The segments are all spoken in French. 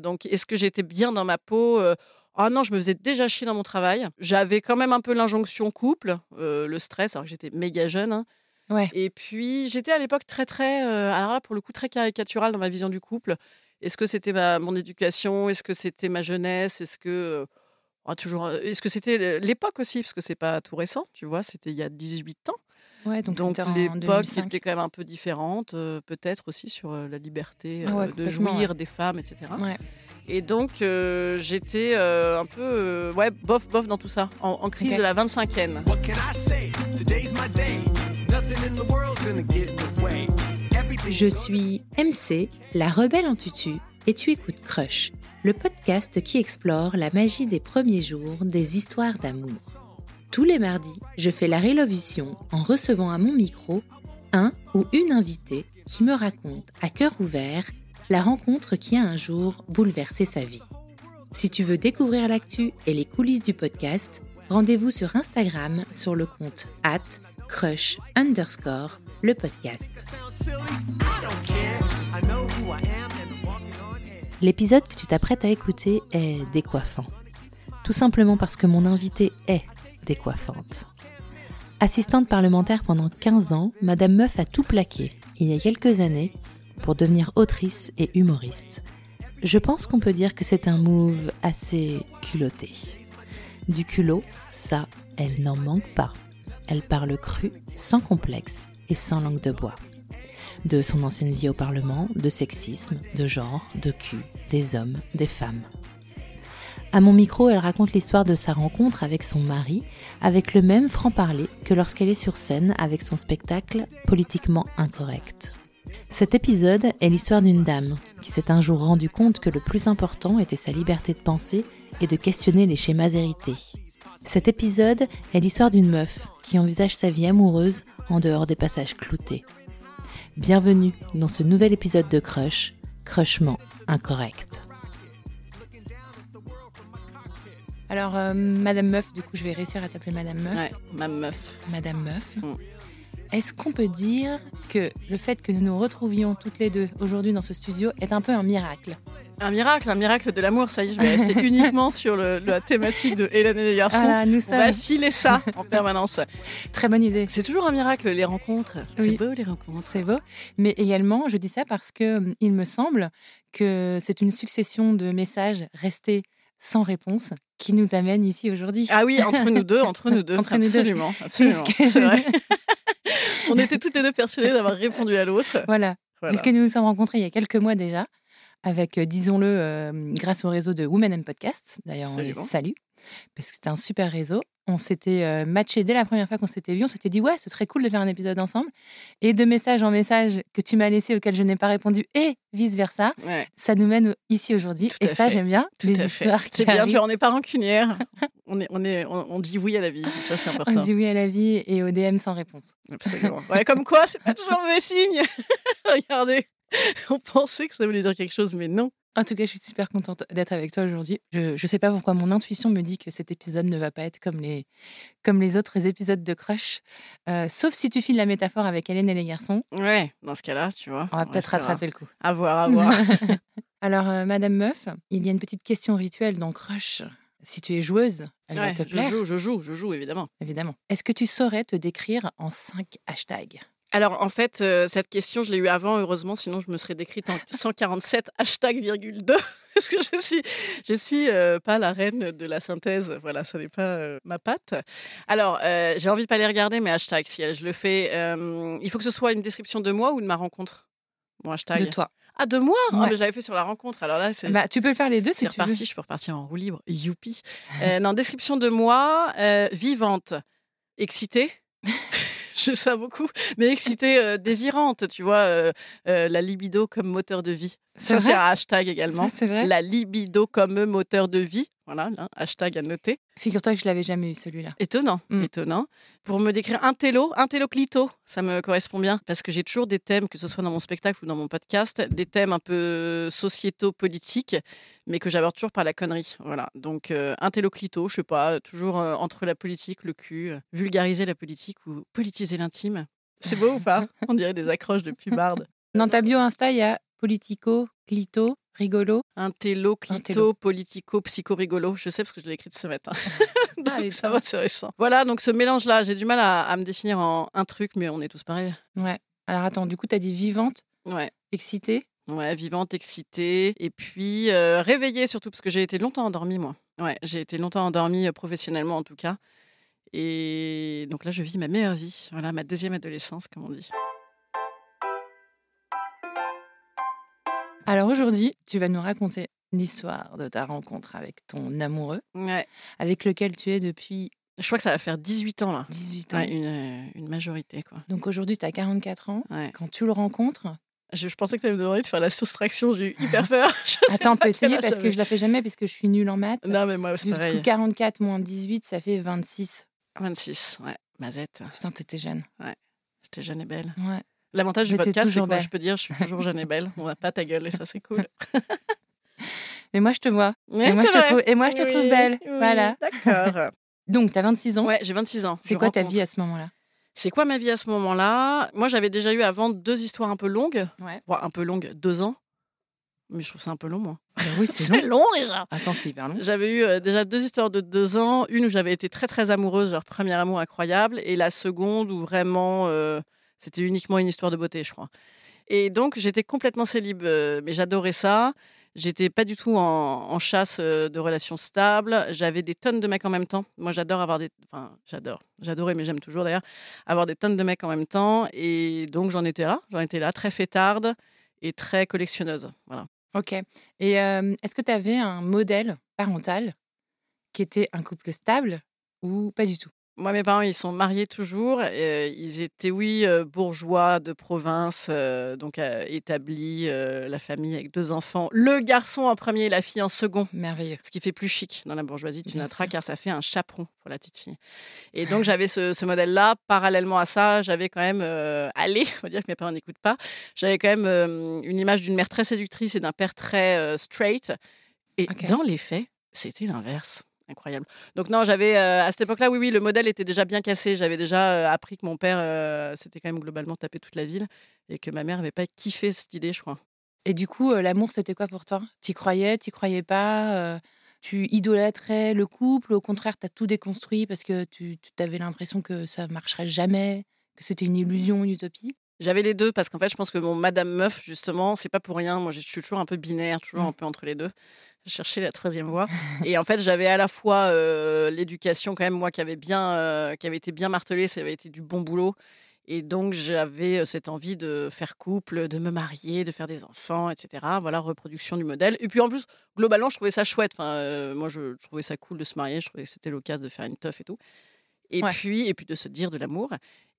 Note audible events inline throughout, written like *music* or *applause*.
Donc, est-ce que j'étais bien dans ma peau Ah non, je me faisais déjà chier dans mon travail. J'avais quand même un peu l'injonction couple, euh, le stress, alors que j'étais méga jeune. hein. Ouais. Et puis, j'étais à l'époque très, très, euh, alors là, pour le coup, très caricaturale dans ma vision du couple. Est-ce que c'était ma, mon éducation? Est-ce que c'était ma jeunesse? Est-ce que. euh, ah, toujours, est-ce que c'était l'époque aussi? Parce que c'est pas tout récent, tu vois, c'était il y a 18 ans. Ouais, donc, Donc, l'époque 2005. était quand même un peu différente, euh, peut-être aussi sur euh, la liberté Ah ouais, euh, de jouir ouais. des femmes, etc. Ouais. Et donc, euh, j'étais euh, un peu, euh, ouais, bof, bof dans tout ça, en, en crise de la 25e. What can I say? Today's my day. Nothing in the world's gonna get in the way. Everything Je suis MC, la rebelle en tutu, et tu écoutes Crush, le podcast qui explore la magie des premiers jours des histoires d'amour. Tous les mardis, je fais la révolution en recevant à mon micro un ou une invitée qui me raconte à cœur ouvert la rencontre qui a un jour bouleversé sa vie. Si tu veux découvrir l'actu et les coulisses du podcast, rendez-vous sur Instagram sur le compte at crush underscore le podcast. L'épisode que tu t'apprêtes à écouter est décoiffant. Tout simplement parce que mon invitée est Assistante parlementaire pendant 15 ans, Madame Meuf a tout plaqué, il y a quelques années, pour devenir autrice et humoriste. Je pense qu'on peut dire que c'est un move assez culotté. Du culot, ça, elle n'en manque pas. Elle parle cru, sans complexe et sans langue de bois de son ancienne vie au Parlement, de sexisme, de genre, de cul, des hommes, des femmes. À mon micro, elle raconte l'histoire de sa rencontre avec son mari, avec le même franc-parler que lorsqu'elle est sur scène avec son spectacle politiquement incorrect. Cet épisode est l'histoire d'une dame qui s'est un jour rendu compte que le plus important était sa liberté de penser et de questionner les schémas hérités. Cet épisode est l'histoire d'une meuf qui envisage sa vie amoureuse en dehors des passages cloutés. Bienvenue dans ce nouvel épisode de Crush, Crushement incorrect. Alors, euh, Madame Meuf, du coup, je vais réussir à t'appeler Madame Meuf. Ouais, ma meuf. Madame Meuf. Mm. Est-ce qu'on peut dire que le fait que nous nous retrouvions toutes les deux aujourd'hui dans ce studio est un peu un miracle? Un miracle, un miracle de l'amour, ça y est, je vais rester *laughs* uniquement sur le- la thématique de Hélène et les garçons. Ah, nous On va filer ça en permanence. Très bonne idée. C'est toujours un miracle, les rencontres. Oui. C'est beau, les rencontres. C'est beau. Mais également, je dis ça parce que hum, il me semble que c'est une succession de messages restés sans réponse qui nous amène ici aujourd'hui. Ah oui, entre nous deux, entre nous deux. *laughs* Entre nous deux. absolument, absolument. C'est vrai. *laughs* On était toutes les deux persuadées d'avoir répondu à l'autre. Voilà. Voilà. Puisque nous nous sommes rencontrés il y a quelques mois déjà, avec, euh, disons-le, euh, grâce au réseau de Women and Podcast. D'ailleurs, on les Absolument. salue, parce que c'était un super réseau. On s'était euh, matché dès la première fois qu'on s'était vu. On s'était dit, ouais, ce serait cool de faire un épisode ensemble. Et de message en message que tu m'as laissé, auquel je n'ai pas répondu, et vice-versa, Ouais, ça nous mène ici aujourd'hui. Et ça, j'aime bien. tout les histoires qui C'est bien, tu on n'est pas rancunière. On, est, on, est, on, on dit oui à la vie, ça c'est On important. dit oui à la vie et au DM sans réponse. Absolument. Ouais, comme quoi, c'est pas toujours mauvais signe. *laughs* Regardez, on pensait que ça voulait dire quelque chose, mais non. En tout cas, je suis super contente d'être avec toi aujourd'hui. Je ne sais pas pourquoi mon intuition me dit que cet épisode ne va pas être comme les, comme les autres épisodes de Crush. Euh, sauf si tu files la métaphore avec Hélène et les garçons. Ouais, dans ce cas-là, tu vois. On va peut-être rattraper le coup. À voir, à voir. *laughs* *laughs* Alors, euh, Madame Meuf, il y a une petite question rituelle dans Crush. Si tu es joueuse, elle va te je plaire, joue, je joue, je joue, évidemment. évidemment. Est-ce que tu saurais te décrire en cinq hashtags? Alors, en fait, euh, cette question, je l'ai eue avant, heureusement, sinon je me serais décrite en 147 *laughs* hashtag virgule 2. *laughs* Parce que je suis, je suis euh, pas la reine de la synthèse. Voilà, ça n'est pas euh, ma patte. Alors, j'ai envie de pas les regarder, mes hashtags, si je le fais, il faut que ce soit une description de moi ou de ma rencontre? Mon hashtag. de toi Ah, de moi? Ah, Ouais. mais Je l'avais fait sur la rencontre. Alors là, c'est bah, Tu peux le faire les deux si c'est tu veux. Je peux repartir en roue libre. Youpi. *laughs* Non, description de moi, vivante, excitée. *laughs* Je sais ça beaucoup, mais excitée, euh, désirante, tu vois, euh, euh, la libido comme moteur de vie. C'est Ça, c'est un hashtag également. Ça, c'est vrai. La libido comme moteur de vie. Voilà, là, hashtag à noter. Figure-toi que je l'avais jamais eu celui-là. Étonnant, Mm. étonnant. Pour me décrire un télo, un télo clito, ça me correspond bien parce que j'ai toujours des thèmes, que ce soit dans mon spectacle ou dans mon podcast, des thèmes un peu sociétaux, politiques, mais que j'aborde toujours par la connerie. Voilà. Donc euh, un télo clito, je sais pas, toujours euh, entre la politique, le cul, euh, vulgariser la politique ou politiser l'intime. C'est beau ou pas? *laughs* On dirait des accroches de pubarde. Dans ta bio Insta, il y a politico, clito, rigolo. Intello, clito, Intello. politico, psycho-rigolo. Je sais parce que je l'ai écrite ce matin. Ah, *laughs* *laughs* Donc, les ça va, c'est récent. Voilà, donc ce mélange-là, j'ai du mal à, à me définir en un truc, mais on est tous pareils. Ouais. Alors attends, du coup, tu as dit vivante, Ouais. excitée? Ouais, vivante, excitée, et puis euh, réveillée surtout, parce que j'ai été longtemps endormie, moi. Ouais, j'ai été longtemps endormie, euh, professionnellement en tout cas. Et donc là, je vis ma meilleure vie. Voilà, ma deuxième adolescence, comme on dit. Alors aujourd'hui, tu vas nous raconter l'histoire de ta rencontre avec ton amoureux, Ouais. avec lequel tu es depuis Je crois que ça va faire 18 ans, là. 18 ans. Ouais, une, euh, une majorité, quoi. Donc aujourd'hui, tu as 44 ans. Ouais. Quand tu le rencontres, Je, je pensais que tu allais me demander de faire la soustraction, j'ai eu hyper peur. *laughs* Attends, on peut essayer parce que je la fais jamais parce que je suis nulle en maths. Non, mais moi, c'est Du coup, pareil. 44 moins 18, ça fait 26. 26, ouais. Mazette, Putain, t'étais jeune. j'étais jeune et belle. Ouais. L'avantage du podcast, c'est quoi? belle. Je peux dire, je suis toujours jeune et belle. On n'a pas ta gueule et ça, c'est cool. *laughs* Mais moi, je te vois. Et, moi, je te trouve, et moi, je te trouve Oui, belle. oui, Voilà. D'accord. *laughs* Donc, tu as 26 ans? Ouais, j'ai 26 ans. C'est quoi ta vie à ce moment-là? C'est quoi ma vie à ce moment-là? Moi, j'avais déjà eu avant deux histoires un peu longues. Ouais. Bon, un peu longues, deux ans. Mais je trouve ça un peu long, moi. oui, *laughs* c'est long. long déjà. Attends, c'est hyper long. J'avais eu euh, déjà deux histoires de deux ans. Une où j'avais été très très amoureuse, genre premier amour incroyable, et la seconde où vraiment euh, c'était uniquement une histoire de beauté, je crois. Et donc j'étais complètement célib, euh, mais j'adorais ça. J'étais pas du tout en, chasse euh, de relations stables. J'avais des tonnes de mecs en même temps. Moi, j'adore avoir des. Enfin, j'adore. J'adorais, mais j'aime toujours d'ailleurs avoir des tonnes de mecs en même temps. Et donc j'en étais là. J'en étais là, très fêtarde et très collectionneuse. Voilà. Ok. Et euh, est-ce que tu avais un modèle parental qui était un couple stable ou pas du tout? Moi, mes parents, ils sont mariés toujours. et, ils étaient, oui, euh, bourgeois de province, euh, donc établis, la famille avec deux enfants. Le garçon en premier, la fille en second. Merveilleux. Ce qui fait plus chic dans la bourgeoisie, tu noteras, car ça fait un chaperon pour la petite fille. Et donc, *laughs* j'avais ce, ce modèle-là. Parallèlement à ça, j'avais quand même, allez, on va dire que mes parents n'écoutent pas, j'avais quand même une image d'une mère très séductrice et d'un père très straight. Et dans les faits, c'était l'inverse. Incroyable. Donc non, j'avais euh, à cette époque-là, oui, oui, le modèle était déjà bien cassé. J'avais déjà euh, appris que mon père euh, s'était quand même globalement tapé toute la ville et que ma mère n'avait pas kiffé cette idée, je crois. Et du coup, l'amour, c'était quoi pour toi? T'y croyais, t'y croyais pas Tu idolâtrais le couple? Au contraire, t'as tout déconstruit parce que tu avais l'impression que ça marcherait jamais, que c'était une illusion, une utopie? J'avais les deux parce qu'en fait, je pense que mon Madame Meuf, justement, c'est pas pour rien. Moi, je suis toujours un peu binaire, toujours Mm. un peu entre les deux. Je cherchais la troisième voie. *laughs* et en fait, j'avais à la fois euh, l'éducation, quand même, moi, qui avait, bien, euh, qui avait été bien martelée, ça avait été du bon boulot. Et donc, j'avais euh, cette envie de faire couple, de me marier, de faire des enfants, etc. Voilà, reproduction du modèle. Et puis, en plus, globalement, je trouvais ça chouette. Enfin, euh, moi, je, je trouvais ça cool de se marier. Je trouvais que c'était l'occasion de faire une teuf et tout. Et Ouais. puis, et puis de se dire de l'amour.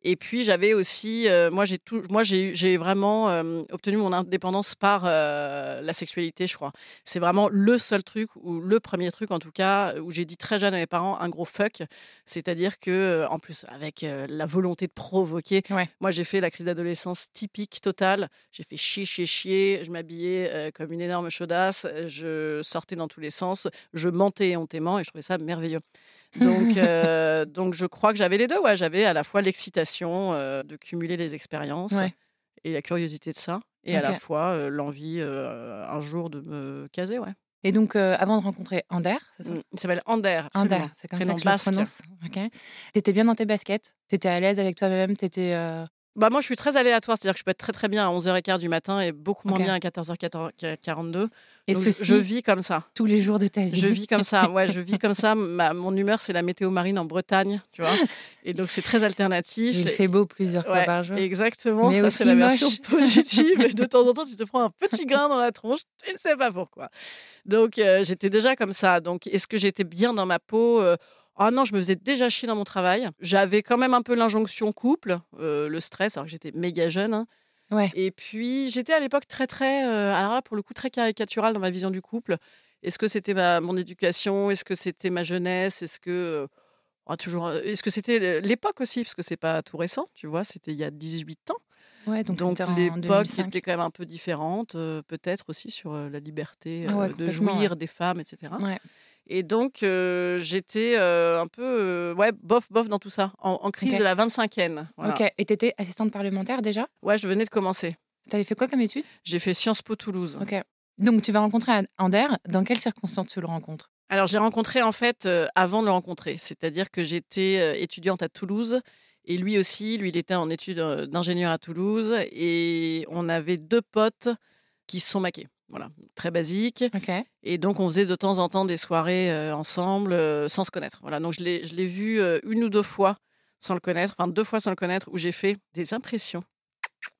Et puis j'avais aussi, euh, moi j'ai tout, moi j'ai eu- j'ai vraiment euh, obtenu mon indépendance par euh, la sexualité, je crois. C'est vraiment le seul truc ou le premier truc en tout cas où j'ai dit très jeune à mes parents un gros fuck, c'est-à-dire que en plus avec la volonté de provoquer, Ouais. moi j'ai fait la crise d'adolescence typique totale. J'ai fait chier, chier, chier. Je m'habillais comme une énorme chaudasse. Je sortais dans tous les sens. Je mentais éhontément et je trouvais ça merveilleux. Donc, *laughs* euh, donc je crois que j'avais les deux. Ouais, j'avais à la fois l'excitation euh, de cumuler les expériences Ouais. et la curiosité de ça, et à la fois euh, l'envie un jour de me caser. Ouais. Et donc, avant de rencontrer Ander, ça? Mm. Il s'appelle Ander. Ander, c'est comme Prénom ça que je le prononce. Ok? T'étais bien dans tes baskets? T'étais à l'aise avec toi-même? T'étais. Bah moi, je suis très aléatoire, c'est-à-dire que je peux être très très bien à 11h15 du matin et beaucoup moins bien à 14h42. Et Donc, ceci je vis comme ça. tous les jours de ta vie. Je vis comme ça, ouais, je vis *laughs* comme ça. Ma- mon humeur, c'est la météo marine en Bretagne, tu vois. Et donc, c'est très alternatif. Il fait beau plusieurs fois Ouais, par jour. Exactement, Mais ça c'est la version moche. positive. Et de temps en *laughs* temps, tu te prends un petit grain dans la tronche, tu ne sais pas pourquoi. Donc, euh, j'étais déjà comme ça. Donc, est-ce que j'étais bien dans ma peau? Euh, Ah non, je me faisais déjà chier dans mon travail. J'avais quand même un peu l'injonction couple, euh, le stress, alors que j'étais méga jeune. hein. Ouais. Et puis, j'étais à l'époque très, très, euh, alors là, pour le coup, très caricaturale dans ma vision du couple. Est-ce que c'était ma, mon éducation? Est-ce que c'était ma jeunesse? Est-ce que. euh, ah, toujours, est-ce que c'était l'époque aussi? Parce que c'est pas tout récent, tu vois, c'était il y a 18 ans. Ouais, donc, l'époque 2005. était quand même un peu différente, euh, peut-être aussi sur la liberté Ah ouais, de jouir ouais. des femmes, etc. Et donc euh, j'étais euh, un peu euh, ouais bof bof dans tout ça, en, en crise de la 25e. voilà. Ok. Et t'étais assistante parlementaire déjà? Ouais, je venais de commencer. T'avais fait quoi comme étude? J'ai fait Sciences Po Toulouse. Ok. Donc, tu vas rencontrer An- Ander. Dans quelles circonstances tu le rencontres? Alors, j'ai rencontré en fait avant de le rencontrer. C'est-à-dire que j'étais étudiante à Toulouse et lui aussi. Lui, il était en études d'ingénieur à Toulouse et on avait deux potes qui se sont maqués. Voilà, très basique. Et donc, on faisait de temps en temps des soirées euh, ensemble euh, sans se connaître. Voilà, donc je l'ai je l'ai vu euh, une ou deux fois sans le connaître, enfin deux fois sans le connaître, où j'ai fait des impressions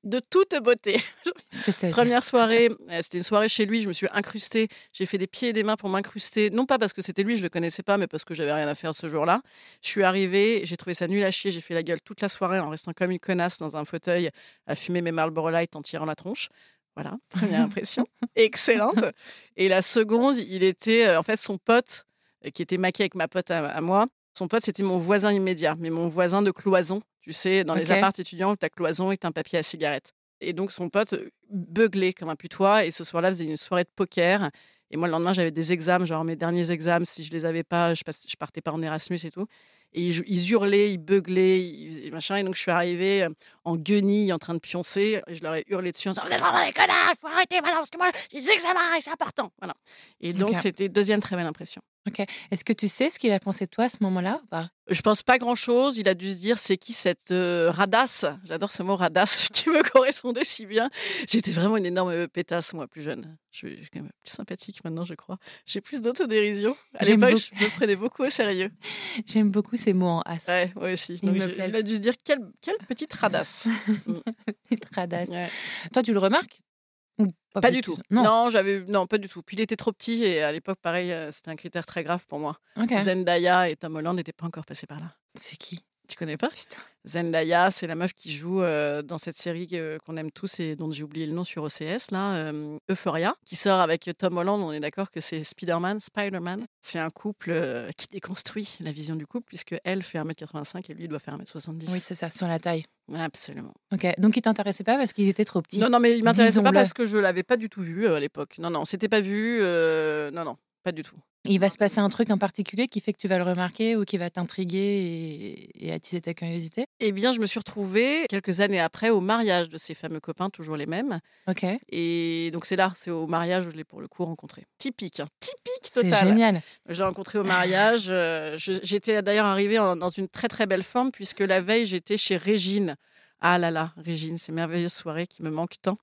de toute beauté. *laughs* Première soirée, c'était une soirée chez lui, je me suis incrustée, j'ai fait des pieds et des mains pour m'incruster, non pas parce que c'était lui, je le connaissais pas, mais parce que j'avais rien à faire ce jour-là. Je suis arrivée, j'ai trouvé ça nul à chier, j'ai fait la gueule toute la soirée en restant comme une connasse dans un fauteuil à fumer mes Marlboro Light en tirant la tronche. Voilà, *laughs* première impression. Excellente. Et la seconde, il était, euh, en fait, son pote, euh, qui était maquillé avec ma pote à, à moi, son pote, c'était mon voisin immédiat, mais mon voisin de cloison. Tu sais, dans les apparts étudiants ta cloison est un papier à cigarette. Et donc, son pote euh, beuglait comme un putois. Et ce soir-là, faisait une soirée de poker. Et moi, le lendemain, j'avais des examens, genre mes derniers examens. Si je les avais pas, je, je partais pas en Erasmus et tout. Et ils, hurlaient, ils beuglaient, ils, machin. Et donc, je suis arrivée euh, en guenille, en train de pioncer. Et je leur ai hurlé dessus en disant Vous êtes vraiment des connards, il faut arrêter maintenant, parce que moi, j'ai des examens et c'est important. Voilà. Et donc, Ok. c'était deuxième très belle impression. Est-ce que tu sais ce qu'il a pensé de toi à ce moment-là ou pas? Je pense pas grand chose. Il a dû se dire c'est qui cette euh, radasse? J'adore ce mot radasse *laughs* qui me correspondait si bien. J'étais vraiment une énorme pétasse, moi, plus jeune. Je suis quand même plus sympathique maintenant, je crois. J'ai plus d'autodérision. À l'époque, je me prenais beaucoup au sérieux. *laughs* J'aime beaucoup ces mots en as. Ouais, moi aussi. Donc, me il a dû se dire quelle, quelle petite radasse. *laughs* Petite radasse. Ouais. Toi, tu le remarques? Pas du tout. Non. j'avais non pas du tout. Puis il était trop petit et à l'époque, pareil, euh, c'était un critère très grave pour moi. Zendaya et Tom Holland n'étaient pas encore passés par là. C'est qui? Tu connais pas? Putain. Zendaya, c'est la meuf qui joue euh, dans cette série euh, qu'on aime tous et dont j'ai oublié le nom sur OCS, là, euh, Euphoria, qui sort avec Tom Holland. On est d'accord que c'est Spider-Man. Spider-Man, c'est un couple euh, qui déconstruit la vision du couple, puisque elle fait 1m85 et lui doit faire 1m70. Oui, c'est ça, sur la taille. Absolument. Ok. Donc, il t'intéressait pas parce qu'il était trop petit? Non, non, mais il m'intéressait pas parce que je l'avais pas du tout vu euh, à l'époque. Non, non, on s'était pas vu. euh, non, non, pas du tout. Il va se passer un truc en particulier qui fait que tu vas le remarquer ou qui va t'intriguer et, et attiser ta curiosité? Eh bien, je me suis retrouvée quelques années après au mariage de ces fameux copains, toujours les mêmes. Ok. Et donc c'est là, c'est au mariage où je l'ai pour le coup rencontré. Typique, hein, typique C'est total. génial. Je l'ai rencontré au mariage. euh, J'étais d'ailleurs arrivée en- dans une très très belle forme puisque la veille j'étais chez Régine. Ah là là, Régine, ces merveilleuses soirées qui me manquent tant.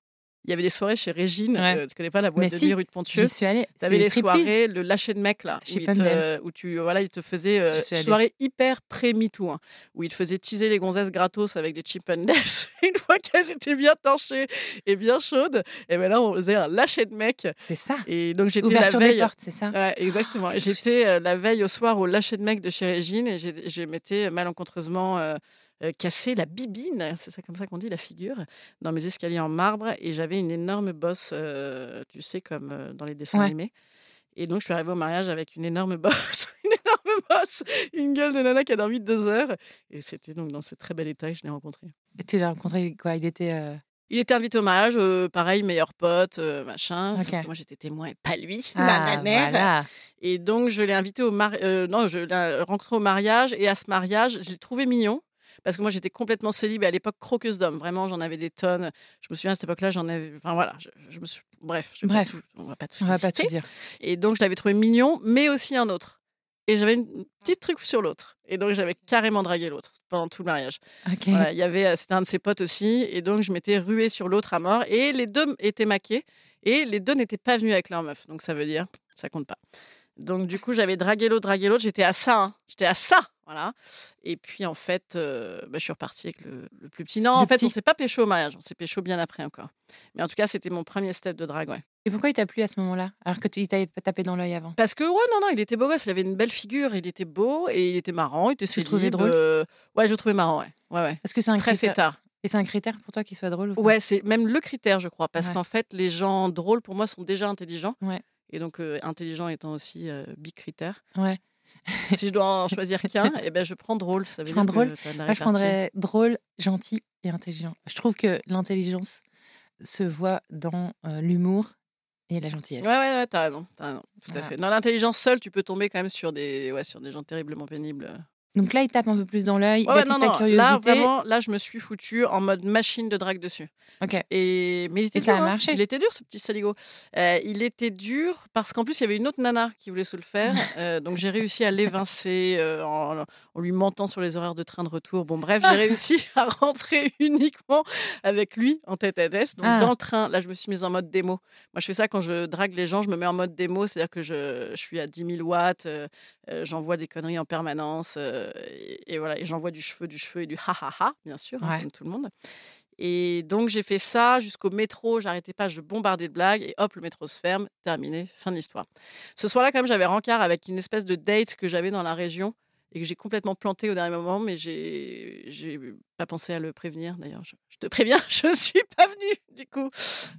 Il y avait des soirées chez Régine. Ouais. euh, tu connais pas la boîte Mais de si, nuit rue de J'y Pontieux suis allée. Tu avais les striptease. soirées, le lâcher de mec là, où, Chez il te- où tu voilà, il te faisait euh, J'y soirée hyper pré-MeToo, hein, où il te faisait teaser les gonzesses gratos avec des chip and. *laughs* Une fois qu'elles étaient bien torchées et bien chaudes, et ben là on faisait un lâcher de mec. C'est ça. Et donc j'étais la Ouverture des veille. portes, c'est ça. Ouais, exactement. Ah, suis- J'étais euh, la veille au soir au lâcher de mec de chez Régine et je m'étais malencontreusement euh, euh, cassé la bibine, c'est ça comme ça qu'on dit, la figure, dans mes escaliers en marbre et j'avais une énorme bosse, euh, tu sais, comme euh, dans les dessins Ouais. animés. Et donc je suis arrivée au mariage avec une énorme bosse, *laughs* une énorme bosse, une gueule de nana qui a dormi deux heures. Et c'était donc dans ce très bel état que je l'ai rencontré. Et tu l'as rencontré quoi Il était. Il était invité au mariage, euh, pareil, meilleur pote, euh, machin. moi j'étais témoin et pas lui, *laughs* Ah, ma mère. voilà. Et donc, je l'ai invité au mariage. non, je l'ai rencontré au mariage. Et à ce mariage, je l'ai trouvé mignon. Parce que moi, j'étais complètement célib et à l'époque croqueuse d'hommes. Vraiment, j'en avais des tonnes. Je me souviens à cette époque-là, j'en avais. Enfin voilà, je, je me suis. Bref, je Bref. tout- on va pas tout On va pas tout dire. Et donc, je l'avais trouvé mignon, mais aussi un autre. Et j'avais une petite truc sur l'autre. Et donc, j'avais carrément dragué l'autre pendant tout le mariage. Ok. Voilà, il y avait, euh, c'était un de ses potes aussi, et donc je m'étais ruée sur l'autre à mort, et les deux étaient maqués, et les deux n'étaient pas venus avec leur meuf, donc ça veut dire, ça compte pas. Donc du coup, j'avais dragué l'autre, dragué l'autre, j'étais à ça, hein. j'étais à ça, voilà. Et puis en fait, euh, bah, je suis repartie avec le, le plus petit. Non, Le en fait, petit. on s'est pas pécho au mariage, on s'est pécho bien après encore. Mais en tout cas, c'était mon premier step de drague, ouais. Et pourquoi il t'a plu à ce moment-là? Alors que tu pas tapé dans l'œil avant? Parce que, ouais, non, non, il était beau gosse, il avait une belle figure, il était beau, et il était marrant, il était Tu le trouvais célib, drôle? euh, Ouais, je le trouvais marrant, ouais. Ouais, ouais. Est-ce que c'est un Très critère fêtard. Et c'est un critère pour toi qu'il soit drôle ou pas? Ouais, c'est même le critère, je crois, parce Ouais. qu'en fait, les gens drôles pour moi sont déjà intelligents. Ouais. Et donc, euh, intelligent étant aussi euh, big critère. Ouais. *laughs* si je dois en choisir qu'un, *laughs* eh ben, je prends drôle. Ça veut dire drôle Moi, je prendrais drôle, gentil et intelligent. Je trouve que l'intelligence se voit dans euh, l'humour et la gentillesse. Ouais, ouais, ouais, t'as raison, raison, tout Voilà. à fait. Dans l'intelligence seule, tu peux tomber quand même sur des, ouais, sur des gens terriblement pénibles. Donc là, il tape un peu plus dans l'œil, Ouais, il attise non, ta non, curiosité. Là, vraiment, là, je me suis foutue en mode machine de drague dessus. Ok. Et, mais il était Et ça a hein. marché Il était dur, ce petit saligo. Euh, il était dur parce qu'en plus, il y avait une autre nana qui voulait se le faire. *laughs* Euh, donc, j'ai réussi à l'évincer euh, en, en lui mentant sur les horaires de train de retour. Bon, bref, j'ai *laughs* réussi à rentrer *laughs* uniquement avec lui en tête à tête. Donc, Ah. dans le train, là, je me suis mise en mode démo. Moi, je fais ça quand je drague les gens, je me mets en mode démo, c'est-à-dire que je, je suis à 10 000 watts, euh, j'envoie des conneries en permanence, euh, et, et voilà, et j'envoie du cheveu, du cheveu et du ha ha ha, bien sûr, hein, Ouais. comme tout le monde. Et donc, j'ai fait ça jusqu'au métro, j'arrêtais pas, je bombardais de blagues, et hop, le métro se ferme, terminé, fin de l'histoire. Ce soir-là, quand même, j'avais rencard avec une espèce de date que j'avais dans la région et que j'ai complètement planté au dernier moment, mais j'ai j'ai pas pensé à le prévenir. D'ailleurs, je, je te préviens, *laughs* je suis pas venue, du coup.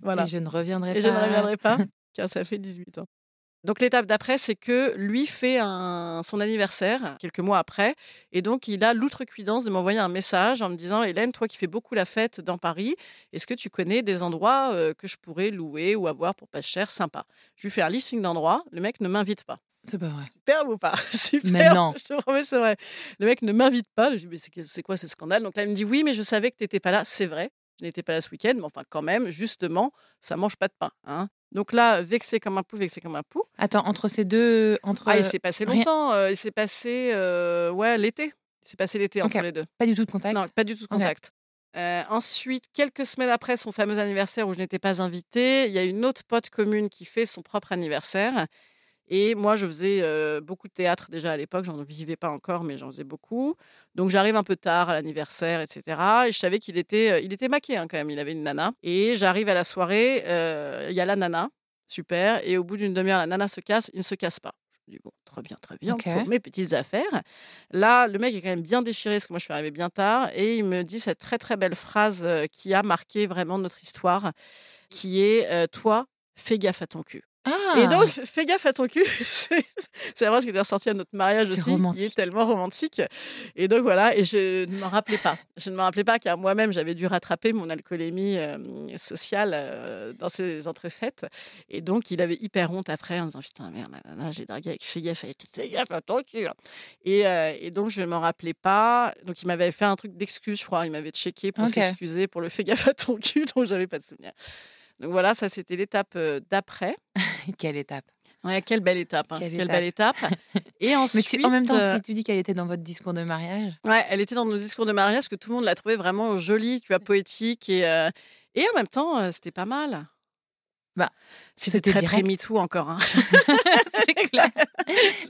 Voilà. Et je ne reviendrai Et pas. je ne reviendrai pas, *laughs* car ça fait 18 ans. Donc l'étape d'après, c'est que lui fait un- son anniversaire quelques mois après, et donc il a l'outrecuidance de m'envoyer un message en me disant Hélène, toi qui fais beaucoup la fête dans Paris, est-ce que tu connais des endroits euh, que je pourrais louer ou avoir pour pas cher, sympa? Je lui fais un listing d'endroits, le mec ne m'invite pas. C'est pas vrai. Superbe ou pas? Super. *laughs* Mais non. Je te promets, c'est vrai. Le mec ne m'invite pas. Je lui dis, mais c'est quoi ce scandale? Donc là, il me dit, oui, mais je savais que tu n'étais pas là. C'est vrai. Je n'étais pas là ce week-end, mais enfin, quand même, justement, ça mange pas de pain. hein. Donc là, vexé comme un pou, vexé comme un pou. Attends, entre ces deux. Entre... Ah, il s'est passé longtemps. euh, il s'est passé, euh, ouais, l'été. Il s'est passé l'été entre les deux. Pas du tout de contact. Non, pas du tout de contact. Euh, ensuite, quelques semaines après son fameux anniversaire où je n'étais pas invitée, il y a une autre pote commune qui fait son propre anniversaire. Et moi, je faisais euh, beaucoup de théâtre déjà à l'époque. J'en vivais pas encore, mais j'en faisais beaucoup. Donc, j'arrive un peu tard à l'anniversaire, etc. Et je savais qu'il était, euh, il était maqué hein, quand même. Il avait une nana. Et j'arrive à la soirée. euh, Il y a la nana. Super. Et au bout d'une demi-heure, la nana se casse. Il ne se casse pas. Je me dis, bon, très bien, très bien. Ok. Pour mes petites affaires. Là, le mec est quand même bien déchiré parce que moi, je suis arrivée bien tard. Et il me dit cette très, très belle phrase qui a marqué vraiment notre histoire, qui est Toi, fais gaffe à ton cul. Ah Et donc, fais gaffe à ton cul. *laughs* c'est la phrase qui était ressortie à notre mariage aussi, qui est tellement romantique. Et donc voilà, et je ne m'en rappelais pas. Je ne me rappelais pas car moi-même, j'avais dû rattraper mon alcoolémie euh, sociale euh, dans ces entrefaites. Et donc, il avait hyper honte après en disant Putain, merde, j'ai dragué avec fais gaffe, fais gaffe à ton cul. Et, euh, et donc, je ne m'en rappelais pas. Donc, il m'avait fait un truc d'excuse, je crois. Il m'avait checké pour s'excuser pour le fais gaffe à ton cul, *laughs* dont j'avais pas de souvenir. Donc voilà, ça c'était l'étape d'après. *laughs* Quelle étape. Ouais, quelle belle étape. hein, Quelle Quelle, belle étape. *laughs* Et Mais ensuite, tu, en même temps, euh, si tu dis qu'elle était dans votre discours de mariage. ouais, elle était dans nos discours de mariage que tout le monde l'a trouvée vraiment jolie, tu vois, poétique et euh, et en même temps, euh, c'était pas mal. Bah, c'était très pré-MeToo encore. Hein. *laughs* C'est clair.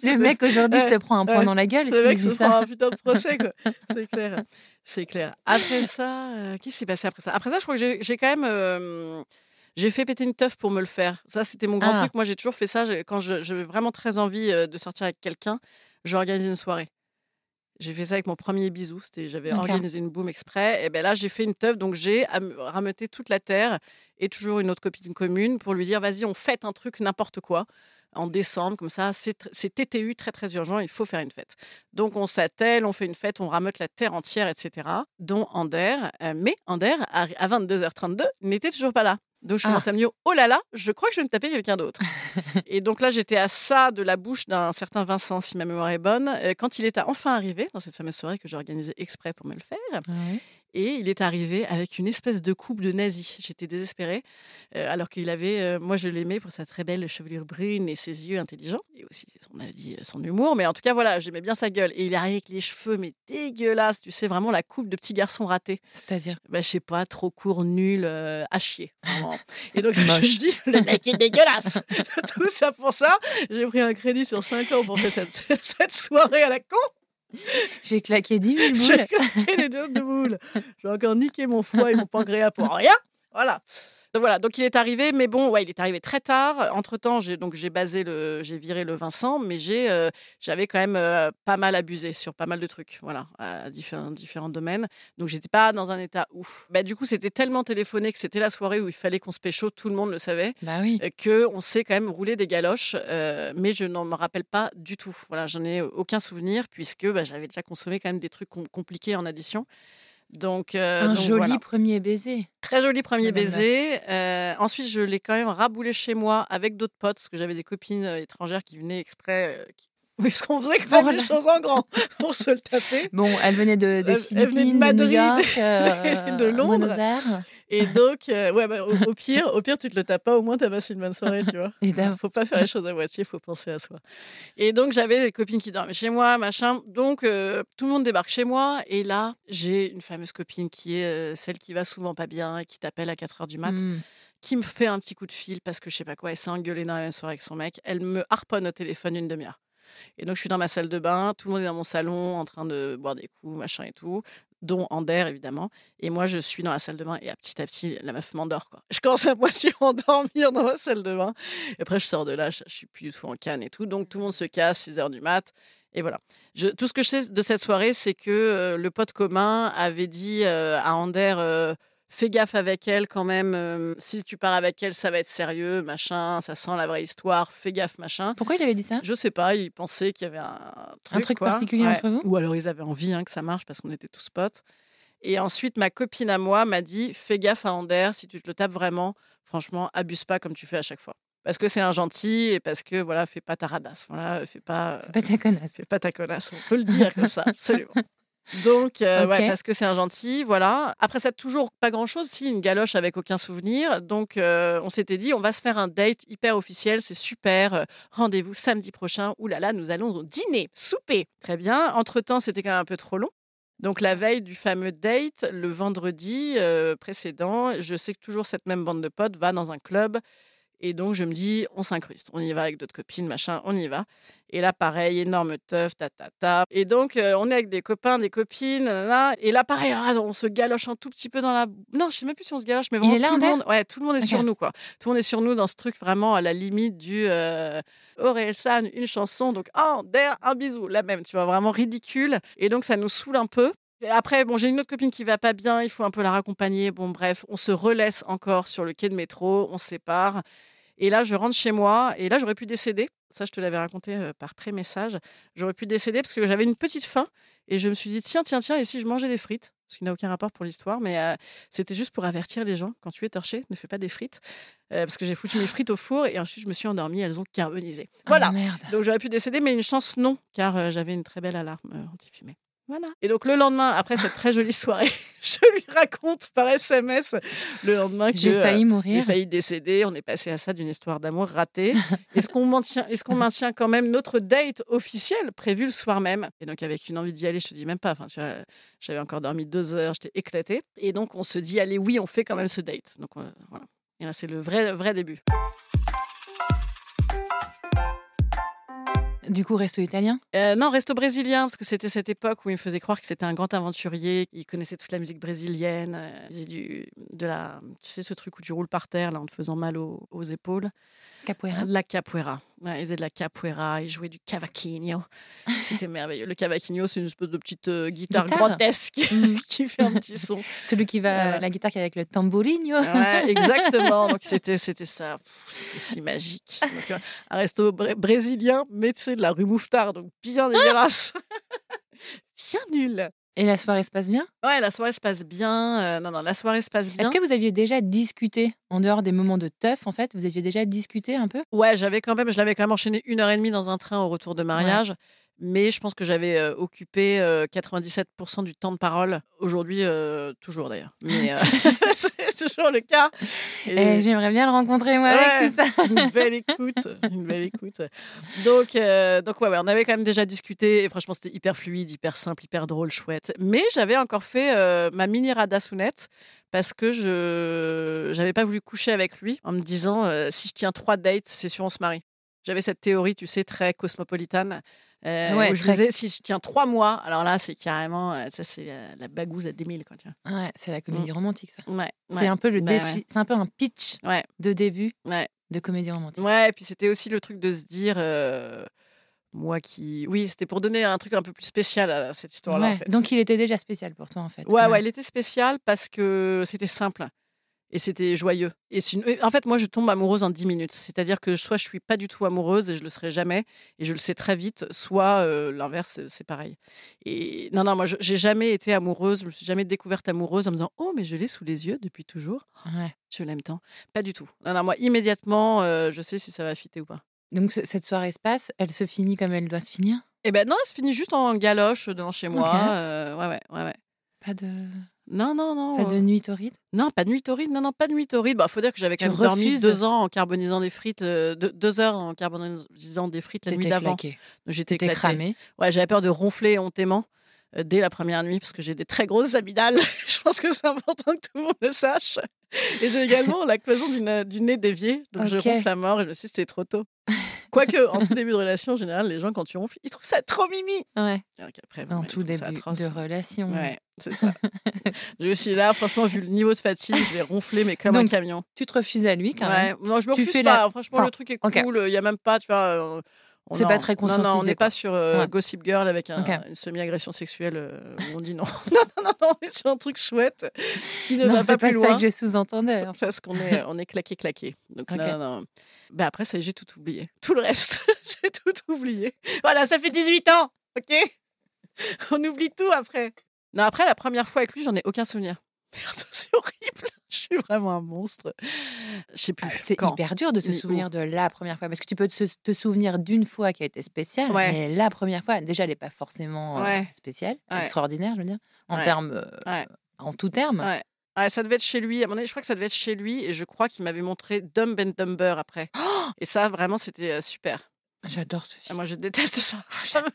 Le mec aujourd'hui Ouais, se prend un point ouais. dans la gueule. Le mec se ça. prend un putain de procès. C'est clair. C'est clair. Après ça, qu'est-ce qui s'est passé après ça? Après ça, je crois que j'ai j'ai quand même. J'ai fait péter une teuf pour me le faire. Ça, c'était mon grand Ah. truc. Moi, j'ai toujours fait ça. Quand j'avais vraiment très envie de sortir avec quelqu'un, j'organise une soirée. J'ai fait ça avec mon premier bisou. J'avais organisé une boum exprès. Et ben là, j'ai fait une teuf. Donc, j'ai am- rameuté toute la terre et toujours une autre copine commune pour lui dire vas-y, on fête un truc, n'importe quoi, en décembre. Comme ça, c'est TTU, très, très urgent. Il faut faire une fête. Donc, on s'attelle, on fait une fête, on rameute la terre entière, etc. Dont Ander. Euh, mais Ander, à 22h32, n'était toujours pas là. Donc, je Ah. commence à me dire oh là là, je crois que je vais me taper quelqu'un d'autre. *laughs* et donc là, j'étais à ça de la bouche d'un certain Vincent, si ma mémoire est bonne, euh, quand il est enfin arrivé dans cette fameuse soirée que j'ai organisée exprès pour me le faire. Ouais. Et il est arrivé avec une espèce de coupe de nazi. J'étais désespérée, euh, alors qu'il avait, euh, moi je l'aimais pour sa très belle chevelure brune et ses yeux intelligents, et aussi son humour. Mais en tout cas, voilà, j'aimais bien sa gueule. Et il est arrivé avec les cheveux, mais dégueulasses, tu sais, vraiment la coupe de petit garçon raté. C'est-à-dire? Bah, je sais pas, trop court, nul, euh, à chier. vraiment. Et donc, *laughs* je me dis, le mec est dégueulasse. *laughs* Tout ça pour ça. J'ai pris un crédit sur 5 ans pour faire cette, *laughs* cette soirée à la con. *laughs* J'ai claqué 10 000 J'ai boules. claqué les deux de boules. J'ai encore niqué mon foie et mon pancréas pour rien. Voilà. Donc voilà, donc il est arrivé, mais bon, ouais, il est arrivé très tard. Entre temps, j'ai donc j'ai basé le, j'ai viré le Vincent, mais j'ai, euh, j'avais quand même euh, pas mal abusé sur pas mal de trucs, voilà, à différents différents domaines. Donc j'étais pas dans un état ouf. Bah du coup, c'était tellement téléphoné que c'était la soirée où il fallait qu'on se pécho, tout le monde le savait Bah oui. euh, que on sait quand même rouler des galoches, euh, mais je n'en me rappelle pas du tout. Voilà, j'en ai aucun souvenir puisque bah, j'avais déjà consommé quand même des trucs com- compliqués en addition. Donc, euh, Un donc joli voilà. premier baiser. très joli premier Madame baiser. Euh, ensuite, je l'ai quand même raboulé chez moi avec d'autres potes parce que j'avais des copines euh, étrangères qui venaient exprès. qui- parce qu'on faisait quand même Voilà. les choses en grand *laughs* pour se le taper. Bon, elle venait de, des Elle- elle venait de de, Madrid New York, *laughs* euh, de Londres. Et donc, euh, ouais, bah, au, au pire, au pire, tu te le tapes pas, au moins, tu as passé une bonne soirée, tu vois. *laughs* Évidemment. faut pas faire les choses à moitié, faut penser à soi. Et donc, j'avais des copines qui dormaient chez moi, machin. Donc, euh, tout le monde débarque chez moi. Et là, j'ai une fameuse copine qui est celle qui va souvent pas bien et qui t'appelle à 4 heures du mat, Mm. qui me fait un petit coup de fil parce que je sais pas quoi, elle s'est engueulée dans la même soirée avec son mec. Elle me harponne au téléphone une demi-heure. Et donc, je suis dans ma salle de bain, tout le monde est dans mon salon en train de boire des coups, machin et tout, dont Ander, évidemment. Et moi, je suis dans la salle de bain et à petit à petit, la meuf m'endort. Quoi. Je commence à *laughs* moitié endormir dans ma salle de bain. Et après, je sors de là, je, je suis plus du tout en canne et tout. Donc, tout le monde se casse, 6 heures du mat. Et voilà. Tout ce que je sais de cette soirée, c'est que euh, le pote commun avait dit euh, à Ander euh, Fais gaffe avec elle quand même. euh, si tu pars avec elle, ça va être sérieux, machin. Ça sent la vraie histoire. Fais gaffe, machin. Pourquoi il avait dit ça? Je sais pas, ils pensaient qu'il y avait un truc, truc quoi. particulier entre vous? Ou alors ils avaient envie hein, que ça marche parce qu'on était tous potes. Et ensuite, ma copine à moi m'a dit Fais gaffe à Ander, si tu te le tapes vraiment, franchement, abuse pas comme tu fais à chaque fois. Parce que c'est un gentil et parce que, voilà, fais pas ta radasse. Voilà, fais pas, Fais Pas ta connasse. fais pas ta connasse. On peut le dire comme ça, *laughs* absolument. Donc, euh, ouais, parce que c'est un gentil, voilà. Après ça, toujours pas grand-chose, si, une galoche avec aucun souvenir. Donc, euh, on s'était dit, on va se faire un date hyper officiel, c'est super. Euh, Rendez-vous samedi prochain. Ouh là là, nous allons dîner, souper. Très bien. Entre-temps, c'était quand même un peu trop long. Donc, la veille du fameux date, le vendredi précédent, je sais que toujours cette même bande de potes va dans un club. Et donc, je me dis, on s'incruste. On y va avec d'autres copines, machin, on y va. Et là, pareil, énorme teuf, ta, ta, ta. Et donc, euh, on est avec des copains, des copines, nanana. et là, pareil, ah, on se galoche un tout petit peu dans la. Non, je sais même plus si on se galoche, mais vraiment, là, tout, le monde, ouais, tout le monde est sur nous, quoi. Tout le monde est sur nous dans ce truc vraiment à la limite du euh, Aurel San, une chanson, donc, oh, Ander, un bisou, la même, tu vois, vraiment ridicule. Et donc, ça nous saoule un peu. Après, bon, j'ai une autre copine qui va pas bien, il faut un peu la raccompagner. Bon, bref, on se relaisse encore sur le quai de métro, on se sépare. Et là, je rentre chez moi, et là, j'aurais pu décéder. Ça, je te l'avais raconté euh, par pré-message. J'aurais pu décéder parce que j'avais une petite faim, et je me suis dit, tiens, tiens, tiens, et si je mangeais des frites? Ce qui n'a aucun rapport pour l'histoire, mais euh, c'était juste pour avertir les gens, quand tu es torché, ne fais pas des frites. Euh, parce que j'ai foutu mes frites au four, et ensuite, je me suis endormie, elles ont carbonisé. Voilà. Ah, merde. Donc j'aurais pu décéder, mais une chance non, car euh, j'avais une très belle alarme anti-fumée. Voilà. Et donc le lendemain, après cette très jolie soirée, *laughs* je lui raconte par SMS le lendemain que J'ai euh, failli j'ai mourir. failli décéder. On est passé à ça d'une histoire d'amour ratée. *laughs* Est-ce qu'on maintient, est-ce qu'on maintient quand même notre date officielle prévue le soir même? Et donc avec une envie d'y aller, je te dis même pas. Enfin, j'avais encore dormi deux heures, j'étais éclatée. Et donc on se dit allez, oui, on fait quand même ce date. Donc euh, voilà. Et là, c'est le vrai, vrai début. Du coup, resto italien? Euh, non, resto brésilien, parce que c'était cette époque où il me faisait croire que c'était un grand aventurier. Il connaissait toute la musique brésilienne. euh, Il faisait du, de la, tu sais, ce truc où tu roules par terre là, en te faisant mal aux, aux épaules. Capoeira? De la capoeira. Ouais, il faisait de la capoeira, il jouait du cavaquinho. *laughs* C'était merveilleux. Le cavaquinho, c'est une espèce de petite euh, guitare, Guitare? grotesque *laughs* Mm. qui fait un petit son. *laughs* Celui qui va, la guitare qui est avec le tambourino. Ouais, exactement. Donc c'était c'était ça. C'était si magique. Donc, euh, un resto bré- brésilien, mais sais, de la rue Mouffetard, donc bien dégueulasse. bien nul. Et la soirée se passe bien? Ouais, la soirée se passe bien. Euh, non, non, la soirée se passe bien. Est-ce que vous aviez déjà discuté, en dehors des moments de teuf, en fait, vous aviez déjà discuté un peu? Ouais, j'avais quand même, je l'avais quand même enchaîné une heure et demie dans un train au retour de mariage. Mais je pense que j'avais euh, occupé euh, 97% du temps de parole. Aujourd'hui, euh, toujours d'ailleurs. Mais *laughs* c'est toujours le cas. Et- Eh, J'aimerais bien le rencontrer, moi, Ouais. avec tout ça. une belle écoute, une belle écoute. Donc, donc ouais, ouais, on avait quand même déjà discuté et franchement c'était hyper fluide, hyper simple, hyper drôle, chouette. Mais j'avais encore fait ma mini radassounette parce que je j'avais pas voulu coucher avec lui en me disant si je tiens trois dates, c'est sûr on se marie. J'avais cette théorie, tu sais, très cosmopolitane. euh, Ouais, où je très- disais, si je tiens trois mois, alors là, c'est carrément, euh, ça, c'est euh, la bagouze à des mille, quoi, tu vois. Ouais, c'est la comédie romantique, ça. Ouais, C'est un peu le Ouais, défi, c'est un peu un pitch de début de comédie romantique. Ouais, et puis c'était aussi le truc de se dire, euh, moi qui. Oui, c'était pour donner un truc un peu plus spécial à cette histoire-là. Ouais, en fait. Donc il était déjà spécial pour toi, en fait. ouais, ouais, il était spécial parce que c'était simple et c'était joyeux. Et en fait, moi, je tombe amoureuse en 10 minutes. C'est-à-dire que soit je suis pas du tout amoureuse et je le serai jamais, et je le sais très vite, soit euh, l'inverse, c'est- c'est pareil. Et non, non, moi, je- j'ai jamais été amoureuse, je me suis jamais découverte amoureuse en me disant, oh, mais je l'ai sous les yeux depuis toujours. Ouais. Je l'aime tant. Pas du tout. Non, non, moi, immédiatement, euh, je sais si ça va fitter ou pas. Donc ce- cette soirée se passe, elle se finit comme elle doit se finir? Et ben non, elle se finit juste en galoche devant chez moi. Euh, ouais, ouais, ouais, ouais. Pas de, Non, non, non. pas de euh, nuit torride Non, pas de nuit torride. Non, non, pas de nuit torride. Bah, faut dire que j'avais quand même dormi deux ans en carbonisant des frites, euh, deux, deux heures en carbonisant des frites la nuit d'avant. j'étais T'étais éclatée. cramé. Ouais, j'avais peur de ronfler hontément euh, dès la première nuit parce que j'ai des très grosses amygdales. *laughs* Je pense que c'est important que tout le monde le sache. Et j'ai également la cloison du, na- du nez dévié. Donc je ronfle à mort et je me suis dit c'était trop tôt. Quoique, en tout début de relation, en général, les gens, quand tu ronfles, ils trouvent ça trop mimi. Ouais. Bon, En bah, tout ça début de relation. Ouais, c'est ça. je suis là, franchement, vu le niveau de fatigue, je vais ronfler, mais comme un camion. Tu te refuses à lui quand même. Ouais. Non, je me Tu refuse fais pas. la- Franchement, Enfin, le truc est cool. Il y a même pas, tu vois. euh, C'est pas très Non, non, on conscientisé, n'est pas sur euh, Ouais. Gossip Girl avec un- une semi-agression sexuelle euh, où on dit non. *laughs* non, non, non, non, on est sur un truc chouette qui ne Non, va pas pas plus ça loin. que je sous-entendais. hein. Parce qu'on est, on est claqué, claqué. Donc non. Ben après, ça, j'ai tout oublié. Tout le reste, *laughs* j'ai tout oublié. Voilà, ça fait 18 ans, ok? On oublie tout après. Non, après, la première fois avec lui, j'en ai aucun souvenir. *laughs* Merde, c'est horrible. Je suis vraiment un monstre. Je sais plus. C'est hyper dur de se souvenir de la première fois. Parce que tu peux te, te souvenir d'une fois qui a été spéciale, Ouais. mais la première fois, déjà, elle n'est pas forcément euh, Ouais. spéciale, Ouais. extraordinaire, je veux dire, en termes, euh, en tout terme. Ouais. Ouais, ça devait être chez lui. À mon avis, je crois que ça devait être chez lui. Et je crois qu'il m'avait montré Dumb and Dumber après. et ça, vraiment, c'était euh, super. J'adore ce Ah, film. moi, je déteste ça. *laughs* J'adore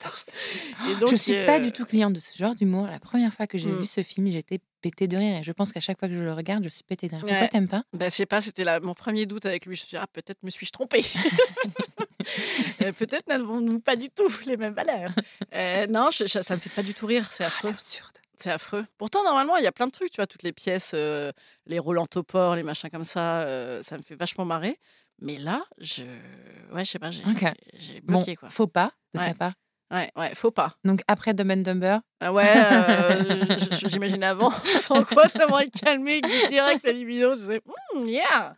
Et donc, je suis pas euh, du tout cliente de ce genre d'humour. La première fois que j'ai Mm. vu ce film, j'étais pétée de rire. Et je pense qu'à chaque fois que je le regarde, je suis pétée de rire. Pourquoi Ouais. t'aimes pas? Bah, je sais pas, c'était la- mon premier doute avec lui. Je me suis dit, ah, peut-être me suis-je trompée. *laughs* Euh, peut-être n'avons-nous pas du tout les mêmes valeurs. Euh, non, je- ça me fait pas du tout rire, c'est. Absurde. C'est affreux. Pourtant, normalement, il y a plein de trucs, tu vois, toutes les pièces, euh, les rôles en topor, les machins comme ça, euh, ça me fait vachement marrer. Mais là, je. Ouais, je sais pas, j'ai j'ai Bon, bloqué, quoi. faux pas de Ouais. sa part. Ouais, ouais, faut pas. Donc après Dumb and Dumber, Ah ouais, euh, j'imagine avant, *laughs* sans quoi ça m'aurait calmé direct à libido. Je disais, Hum, yeah,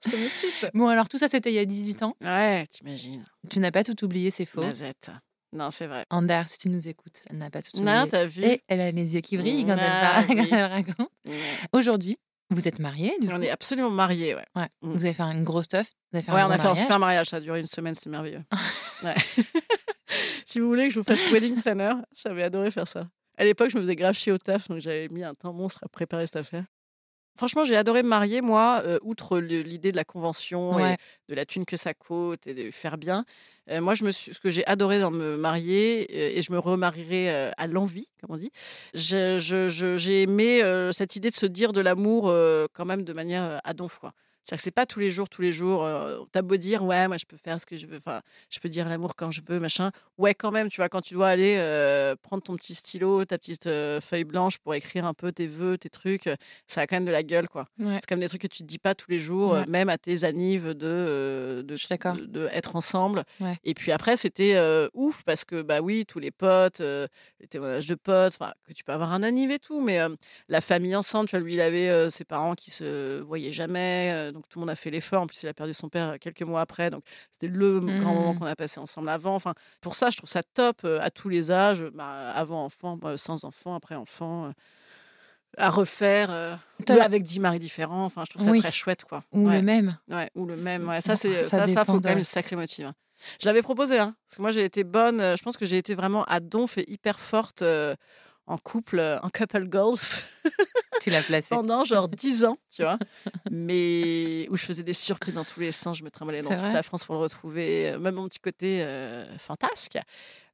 ça m'excite. bon alors tout ça c'était il y a 18 ans. Ouais, t'imagines. Tu n'as pas tout oublié, c'est faux. Mazette. Non, c'est vrai. Ander, si tu nous écoutes, elle n'a pas tout oublié. Non, t'as vu? Et elle a les yeux qui brillent quand, Ah, elle, parle, *laughs* oui. quand elle raconte. Aujourd'hui, vous êtes mariés, du On coup? est absolument mariés, ouais. Ouais. Mm. Vous avez fait une grosse stuff. Vous avez fait Ouais, un on gros a fait un super mariage, ça a duré une semaine, c'est merveilleux. *laughs* Ouais. *laughs* si vous voulez que je vous fasse wedding planner, j'avais adoré faire ça. À l'époque, je me faisais grave chier au taf, donc j'avais mis un temps monstre à préparer cette affaire. Franchement, j'ai adoré me marier, moi, euh, outre le- l'idée de la convention Ouais. et de la thune que ça coûte et de faire bien. Euh, moi, je me suis, ce que j'ai adoré dans me marier, euh, et je me remarierai euh, à l'envie, comme on dit, je- je- je- j'ai aimé euh, cette idée de se dire de l'amour euh, quand même de manière à donf, quoi. C'est-à-dire que c'est pas tous les jours, tous les jours. Euh, T'as beau dire, ouais, moi je peux faire ce que je veux, enfin, je peux dire l'amour quand je veux, machin. Ouais, quand même, tu vois, quand tu dois aller euh, prendre ton petit stylo, ta petite euh, feuille blanche pour écrire un peu tes vœux, tes trucs, ça a quand même de la gueule, quoi. Ouais. C'est quand même des trucs que tu te dis pas tous les jours, Ouais. même à tes annives de, de, être ensemble. Ouais. Et puis après, c'était ouf parce que, bah oui, tous les potes, les témoignages de potes, que tu peux avoir un anniv et tout, mais la famille ensemble, tu vois, lui, il avait ses parents qui se voyaient jamais, donc tout le monde a fait l'effort. En plus, il a perdu son père euh, quelques mois après, donc c'était le grand moment Mhm. qu'on a passé ensemble avant. Enfin, pour ça, je trouve ça top euh, à tous les âges, bah, avant enfant, bah, sans enfant, après enfant. euh, à refaire euh, ou avec dix maris différents enfin je trouve ça Oui. très chouette quoi Ou Ouais. le même. Ouais, ou le même. Ouais, ça, c'est ça ça, ça, faut quand même une sacrée motive. hein. Je l'avais proposé, hein, parce que moi, j'ai été bonne. euh, Je pense que j'ai été vraiment à donf et hyper forte euh, en couple, euh, en couple goals, *laughs* Tu l'as placé. pendant genre *laughs* 10 ans, tu vois. Mais où je faisais des surprises dans tous les sens. Je me trimballais dans toute la France pour le retrouver. euh, Même mon petit côté euh, fantasque.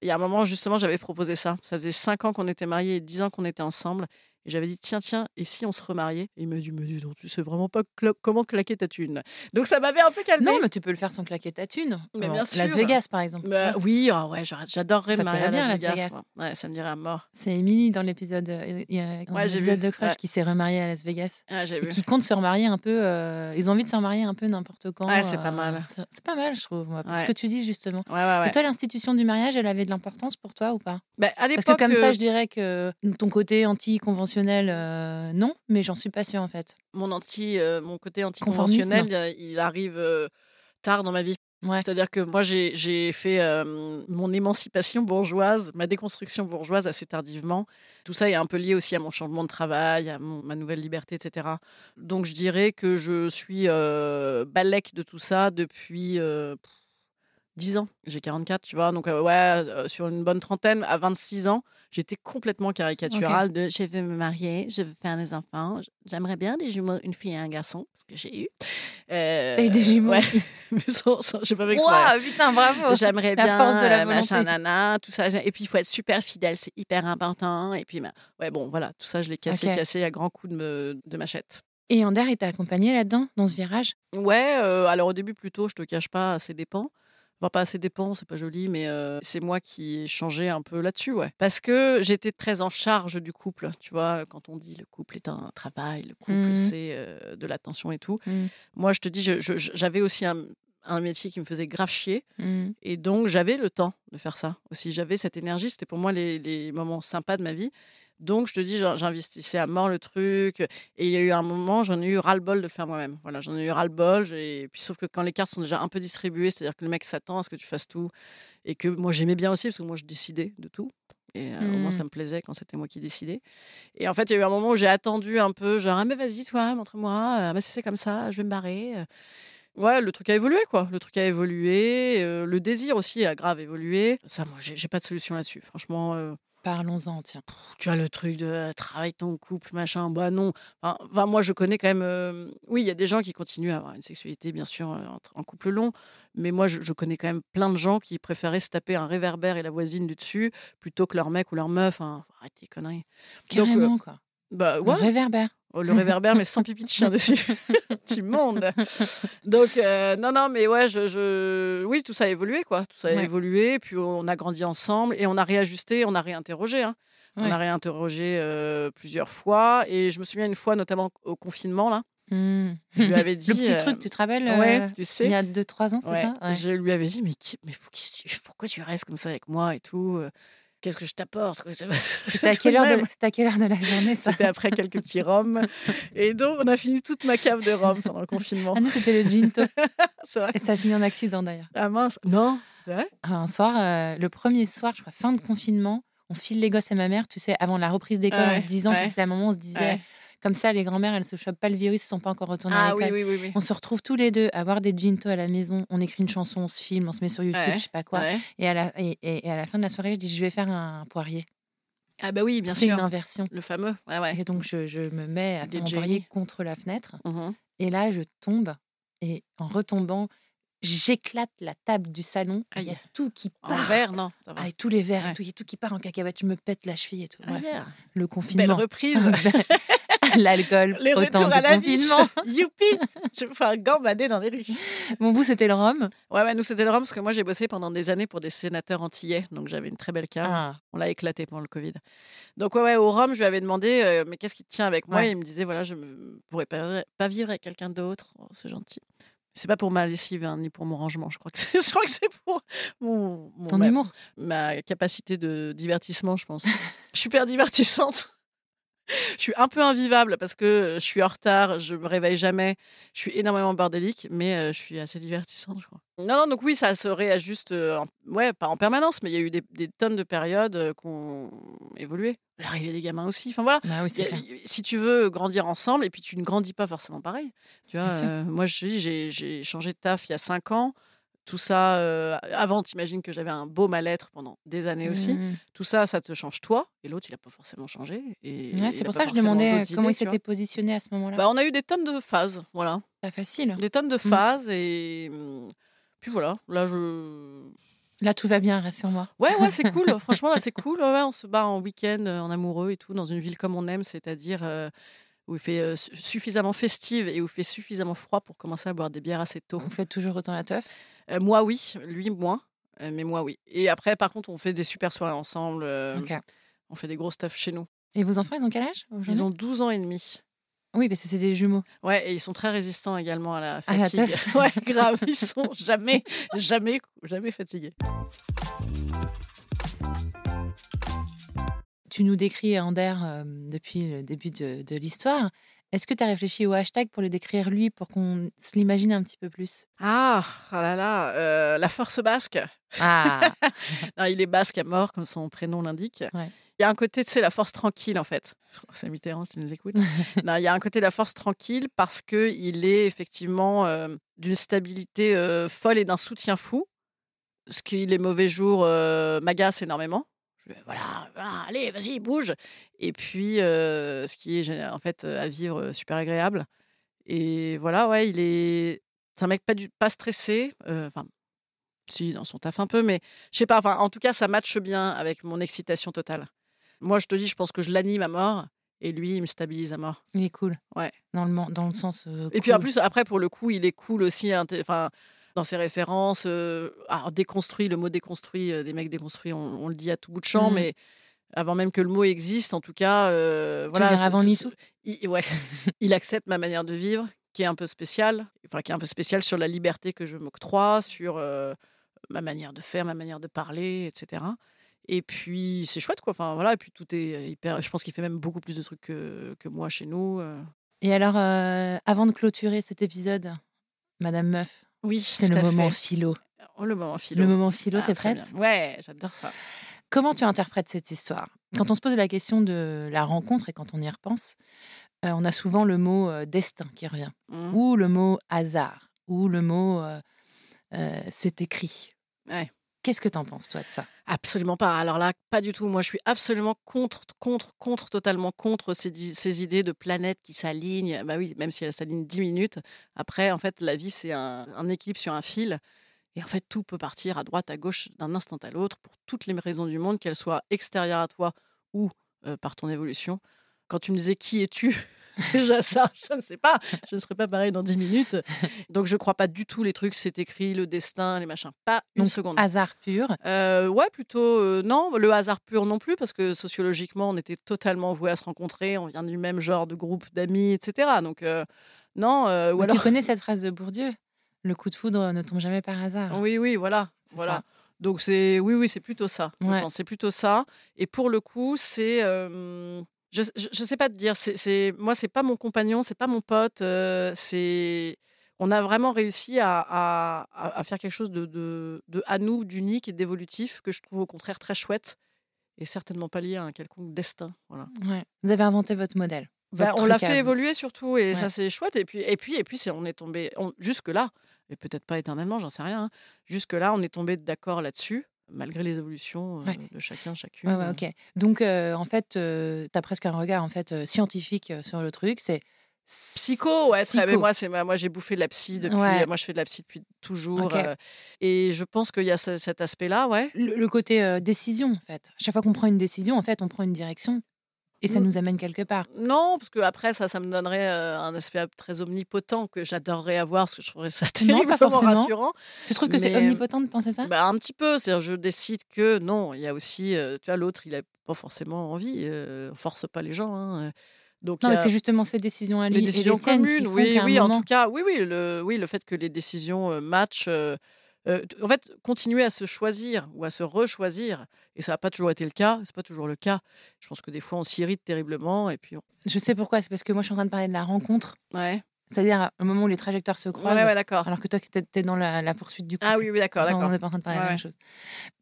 Il y a un moment, justement, j'avais proposé ça. Ça faisait 5 ans qu'on était mariés et 10 ans qu'on était ensemble. Et j'avais dit, tiens, tiens, et si on se remariait? Et il m'a dit, mais dis donc, tu sais vraiment pas cla- comment claquer ta thune? Donc ça m'avait un peu calmé. Non, mais tu peux le faire sans claquer ta thune. Mais bien Las sûr. Vegas, par exemple. Bah, oui, ah ouais, j'adorerais Ça me marier à Las Vegas. Las Vegas. Ouais, ça me dirait à mort. C'est Émilie dans l'épisode euh, Ouais, de Crush Ouais. qui s'est remariée à Las Vegas. Ah, Et vu. qui compte se remarier un peu. euh, ils ont envie de se remarier un peu n'importe quand. Ouais, c'est pas euh, mal. C'est c'est pas mal, je trouve. moi, pour Ce Ouais. que tu dis, justement. Ouais, ouais, ouais. Et toi, l'institution du mariage, elle avait de l'importance pour toi ou pas? Bah, à Parce que comme ça, euh, je dirais que ton côté anti-conventionnel, euh, non, mais j'en suis pas sûre en fait. mon anti, euh, mon côté anticonventionnel, il arrive euh, tard dans ma vie. Ouais. C'est-à-dire que moi, j'ai fait mon émancipation bourgeoise, ma déconstruction bourgeoise assez tardivement. Tout ça est un peu lié aussi à mon changement de travail, à mon- ma nouvelle liberté, etc. Donc, je dirais que je suis balèque de tout ça depuis 10 ans. J'ai 44, tu vois. Donc, euh, ouais, euh, sur une bonne trentaine, à 26 ans, j'étais complètement caricaturale de je veux me marier, je veux faire des enfants, j'aimerais bien des jumeaux, une fille et un garçon, ce que j'ai eu. Euh, T'as eu des jumeaux? Ouais, *laughs* mais sans, sans- j'ai pas fait. Waouh, putain, bravo. J'aimerais La bien force de la machin, nana, tout ça. Et puis, il faut être super fidèle, c'est hyper important. Et puis, bah, ouais, bon, voilà, tout ça, je l'ai cassé, cassé à grands coups de, me- de machette. Et Ander, t'a accompagné là-dedans, dans ce virage? Ouais, euh, alors au début, plutôt, je te cache pas, assez dépend. Pas assez dépend, c'est pas joli, mais euh, c'est moi qui ai changé un peu là-dessus, ouais. Parce que j'étais très en charge du couple, tu vois, quand on dit le couple est un travail, le couple Mhm. c'est euh, de l'attention et tout. Mhm. Moi, je te dis, j'avais aussi un, un métier qui me faisait grave chier. Mm. Et donc, j'avais le temps de faire ça aussi. J'avais cette énergie. C'était pour moi les, les moments sympas de ma vie. Donc, je te dis, j'in- j'investissais à mort le truc. Et il y a eu un moment, j'en ai eu ras-le-bol de le faire moi-même. Voilà, j'en ai eu ras-le-bol. Et puis, sauf que quand les cartes sont déjà un peu distribuées, c'est-à-dire que le mec s'attend à ce que tu fasses tout. Et que moi, j'aimais bien aussi, parce que moi, je décidais de tout. Et euh, au moins, ça me plaisait quand c'était moi qui décidais. Et en fait, il y a eu un moment où j'ai attendu un peu, genre, ah, mais vas-y, toi, montre-moi. Ah, bah, si c'est comme ça, je vais me barrer. Ouais, le truc a évolué, quoi. Le truc a évolué. euh, le désir aussi a grave évolué. Ça, moi, j'ai j'ai pas de solution là-dessus. Franchement, euh, Parlons-en, tiens. tu as le truc de euh, travail ton couple, machin. Bah non. Enfin, moi, je connais quand même. euh, oui, il y a des gens qui continuent à avoir une sexualité, bien sûr, euh, entre- en couple long. Mais moi, je, je connais quand même plein de gens qui préféraient se taper un réverbère et la voisine du dessus plutôt que leur mec ou leur meuf. Hein. Faut tes conneries. Donc, Carrément, quoi. Bah Le ouais. réverbère? Oh, le réverbère, mais sans pipi de chien dessus. *laughs* Petit monde. Donc, euh, non, non, mais ouais, je, je- oui, tout ça a évolué, quoi. Tout ça a Ouais. évolué, puis on a grandi ensemble et on a réajusté, on a réinterrogé. hein. On a réinterrogé euh, plusieurs fois. Et je me souviens une fois, notamment au confinement, là, Mm. je lui avais dit. Le petit euh, truc, tu te rappelles Ouais, euh, tu sais. Il y a 2-3 ans, c'est Ouais, ça? Ouais. Je lui avais dit, mais, qui- mais pourquoi tu restes comme ça avec moi et tout euh, Qu'est-ce que je t'apporte? *laughs* C'était à, quelle heure de... c'était à quelle heure de la journée, ça? C'était après quelques petits rhums. Et donc, on a fini toute ma cave de rhum pendant le confinement. Ah, nous, c'était le ginto. *laughs* C'est vrai. Et ça a fini en accident, d'ailleurs. Ah mince. Non? Ouais. Un soir, euh, le premier soir, je crois, fin de confinement, on file les gosses à ma mère, tu sais, avant la reprise d'école, en Ouais, se disant, ouais. c'était un moment où on se disait. Comme ça, les grands-mères, elles ne se chopent pas le virus, elles ne sont pas encore retournées à Ah oui, l'école. oui, oui. oui. On se retrouve tous les deux à boire des ginto à la maison, on écrit une chanson, on se filme, on se met sur YouTube, Ouais, je sais pas quoi. Ouais. Et, à la, et, et- et à la fin de la soirée, je dis, je vais faire un poirier. Ah bah oui, bien C'est sûr. une inversion. Le fameux. Ouais, ouais. Et donc, je, je me mets à faire DJ. poirier contre la fenêtre. Mhm. Et là, je tombe. Et en retombant, j'éclate la table du salon. Il y a tout qui En part. verre, non. Ça va. Ah, et tous les verres, Ouais. il y a tout qui part en cacahuète. Je me pète la cheville et tout. Ah, yeah. le Belle confinement. reprise. *laughs* *laughs* *laughs* L'alcool, Les autant retours à la vie. *laughs* Youpi Je vais faire gambader dans les rues. Bon, vous, c'était le rhum? Ouais, ouais, nous, c'était le rhum parce que moi, j'ai bossé pendant des années pour des sénateurs antillais. Donc, j'avais une très belle cave. Ah, On l'a éclaté pendant le Covid. Donc, ouais, ouais, au rhum, je lui avais demandé, euh, mais qu'est-ce qui te tient avec moi Ouais? Et il me disait, voilà, je ne pourrais pas, pas vivre avec quelqu'un d'autre. Oh, c'est gentil. C'est pas pour ma lessive hein, ni pour mon rangement. Je crois que c'est, *laughs* je crois que c'est pour mon, mon- ton ma, humour. ma capacité de divertissement, je pense. super divertissante. *laughs* Je suis un peu invivable parce que je suis en retard, je me réveille jamais, je suis énormément bordélique, mais je suis assez divertissante, je crois. Non, non, donc oui, ça se réajuste, en- ouais, pas en permanence, mais il y a eu des, des tonnes de périodes qui ont évolué. L'arrivée des gamins aussi, enfin voilà. Bah oui, a- si tu veux grandir ensemble, et puis tu ne grandis pas forcément pareil. Tu vois, euh, moi, je dis, j'ai- j'ai changé de taf il y a cinq ans. Tout ça, euh, avant, t'imagines que j'avais un beau mal-être pendant des années aussi. Mm. Tout ça, ça te change toi, et l'autre, il n'a pas forcément changé. Et Ouais, il c'est pour ça que je demandais comment idées, il s'était positionné à ce moment-là? Bah, on a eu des tonnes de phases, voilà. pas facile. Des tonnes de phases, et puis voilà, là, je... Là, tout va bien, rassure-moi. Ouais, ouais, c'est cool. *laughs* Franchement, là, c'est cool. Ouais, on se bat en week-end, en amoureux et tout, dans une ville comme on aime, c'est-à-dire euh, où il fait euh, su- suffisamment festive et où il fait suffisamment froid pour commencer à boire des bières assez tôt. Vous faites toujours autant la teuf. Euh, moi, oui. Lui, moins. Euh, mais moi, oui. Et après, par contre, on fait des super soirées ensemble. euh, Ok. On fait des gros stuff chez nous. Et vos enfants, ils ont quel âge aujourd'hui Ils ont 12 ans et demi. Oui, parce que c'est des jumeaux. Ouais, et ils sont très résistants également à la À la fatigue. *laughs* ouais, *laughs* grave. Ils sont jamais, jamais, jamais fatigués. Tu nous décris Ander euh, depuis le début de, de l'histoire. Est-ce que tu as réfléchi au hashtag pour le décrire lui, pour qu'on se l'imagine un petit peu plus? Ah, ah là là, euh, la force basque. Ah *laughs* Non, il est basque à mort, comme son prénom l'indique. Ouais. Il y a un côté, tu sais, la force tranquille, en fait. C'est Mitterrand, si tu nous écoutes. *laughs* non, il y a un côté de la force tranquille parce qu'il est effectivement euh, d'une stabilité euh, folle et d'un soutien fou. ce qui, les mauvais jours, m'agace énormément. Je voilà, voilà, allez, vas-y, bouge. Et puis, euh, ce qui est en fait euh, à vivre euh, super agréable. Et voilà, ouais, il est. C'est un mec pas, du, pas stressé. Enfin, si, dans son taf un peu, mais je sais pas. Enfin, en tout cas, ça matche bien avec mon excitation totale. Moi, je te dis, je pense que je l'anime à mort. Et lui, il me stabilise à mort. Il est cool. Ouais. Dans le, dans le sens. euh, Et puis en plus, après, pour le coup, il est cool aussi. Enfin, dans ses références, alors, déconstruit, le mot déconstruit, des mecs déconstruits, on, on le dit à tout bout de champ, Mhm. mais avant même que le mot existe, en tout cas, voilà. dire avant MeToo? il, ouais, *laughs* il accepte ma manière de vivre, qui est un peu spéciale, enfin qui est un peu spéciale sur la liberté que je m'octroie, sur ma manière de faire, ma manière de parler, etc. Et puis c'est chouette quoi. Enfin voilà. Et puis tout est hyper. Je pense qu'il fait même beaucoup plus de trucs que, que moi chez nous. Et alors, euh, avant de clôturer cet épisode, Madame Meuf, Oui, c'est tout le moment philo. Oh, le moment philo. Le moment philo, Ah, t'es prête? Ouais, j'adore ça. Comment tu interprètes cette histoire? Quand on se pose la question de la rencontre et quand on y repense, euh, on a souvent le mot euh, destin qui revient, Mhm. ou le mot hasard, ou le mot euh, c'est écrit. Ouais. Qu'est-ce que t'en penses, toi, de ça? Absolument pas. Alors là, pas du tout. Moi, je suis absolument contre, contre, contre, totalement contre ces idées de planètes qui s'alignent. Bah oui, même si elles s'alignent 10 minutes. Après, en fait, la vie, c'est un, un équilibre sur un fil. Et en fait, tout peut partir à droite, à gauche, d'un instant à l'autre, pour toutes les raisons du monde, qu'elles soient extérieures à toi ou euh, par ton évolution. Quand tu me disais qui es-tu? *laughs* Déjà ça, je ne sais pas. Je ne serai pas pareil dans 10 minutes. Donc je crois pas du tout les trucs, c'est écrit, le destin, les machins. Pas une Donc, seconde. Hasard pur. Euh, ouais, plutôt euh, non, le hasard pur non plus, parce que sociologiquement, on était totalement voués à se rencontrer, on vient du même genre de groupe d'amis, etc. Donc, euh, non, euh, ou Mais alors. Tu connais cette phrase de Bourdieu Le coup de foudre ne tombe jamais par hasard. Oui, oui, voilà. Voilà. ça. Donc, c'est oui, oui, c'est plutôt ça. Ouais. C'est plutôt ça. Et pour le coup, c'est. Je, je sais pas te dire. C'est, c'est- moi, c'est pas mon compagnon, c'est pas mon pote. euh, c'est. On a vraiment réussi à, à- à- faire quelque chose de, de, de à nous, d'unique et d'évolutif, que je trouve au contraire très chouette et certainement pas lié à un quelconque destin. Voilà. Ouais. Vous avez inventé votre modèle. Bah, on l'a fait évoluer surtout et Ouais. ça c'est chouette. Et puis, et puis, et puis c'est- on est tombé on- jusque-là, et peut-être pas éternellement, j'en sais rien. hein. Jusque-là, on est tombé d'accord là-dessus, malgré les évolutions euh, Ouais. de chacun, chacune. Ouais, ouais, ok. Donc, euh, en fait, tu as presque un regard en fait, euh, scientifique euh, sur le truc. C'est Psycho, ouais. Psycho. Moi, c'est moi, j'ai bouffé de la psy depuis. Ouais. Moi, je fais de la psy depuis toujours. Euh, et je pense qu'il y a ce- cet aspect-là, ouais. le, le côté euh, décision, en fait. Chaque fois qu'on prend une décision, en fait, on prend une direction et ça Mm. nous amène quelque part. Non, parce que après ça, ça me donnerait euh, un aspect très omnipotent que j'adorerais avoir, parce que je trouverais ça *laughs* Non, pas terriblement forcément. rassurant. Tu trouves que c'est Mais- omnipotent de penser ça? Bah, un petit peu, c'est-à-dire je décide que non, il y a aussi, euh, tu vois, l'autre, il a pas forcément envie, euh, on force pas les gens. hein, euh. Donc Non, mais c'est justement ces décisions à lui les et décisions les tiennes qui communes, oui, oui, en tout cas, oui, oui, le, oui, le fait que les décisions euh, matchent. Euh, en fait, continuer à se choisir ou à se rechoisir, et ça n'a pas toujours été le cas, c'est pas toujours le cas. Je pense que des fois, on s'irrite terriblement, et puis, on- Je sais pourquoi, c'est parce que moi, je suis en train de parler de la rencontre, ouais, c'est-à-dire au moment où les trajectoires se croisent, ouais, d'accord. alors que toi, tu es dans la, la poursuite du couple. Ah oui, oui, d'accord, d'accord. On n'est pas en train de parler de la même chose.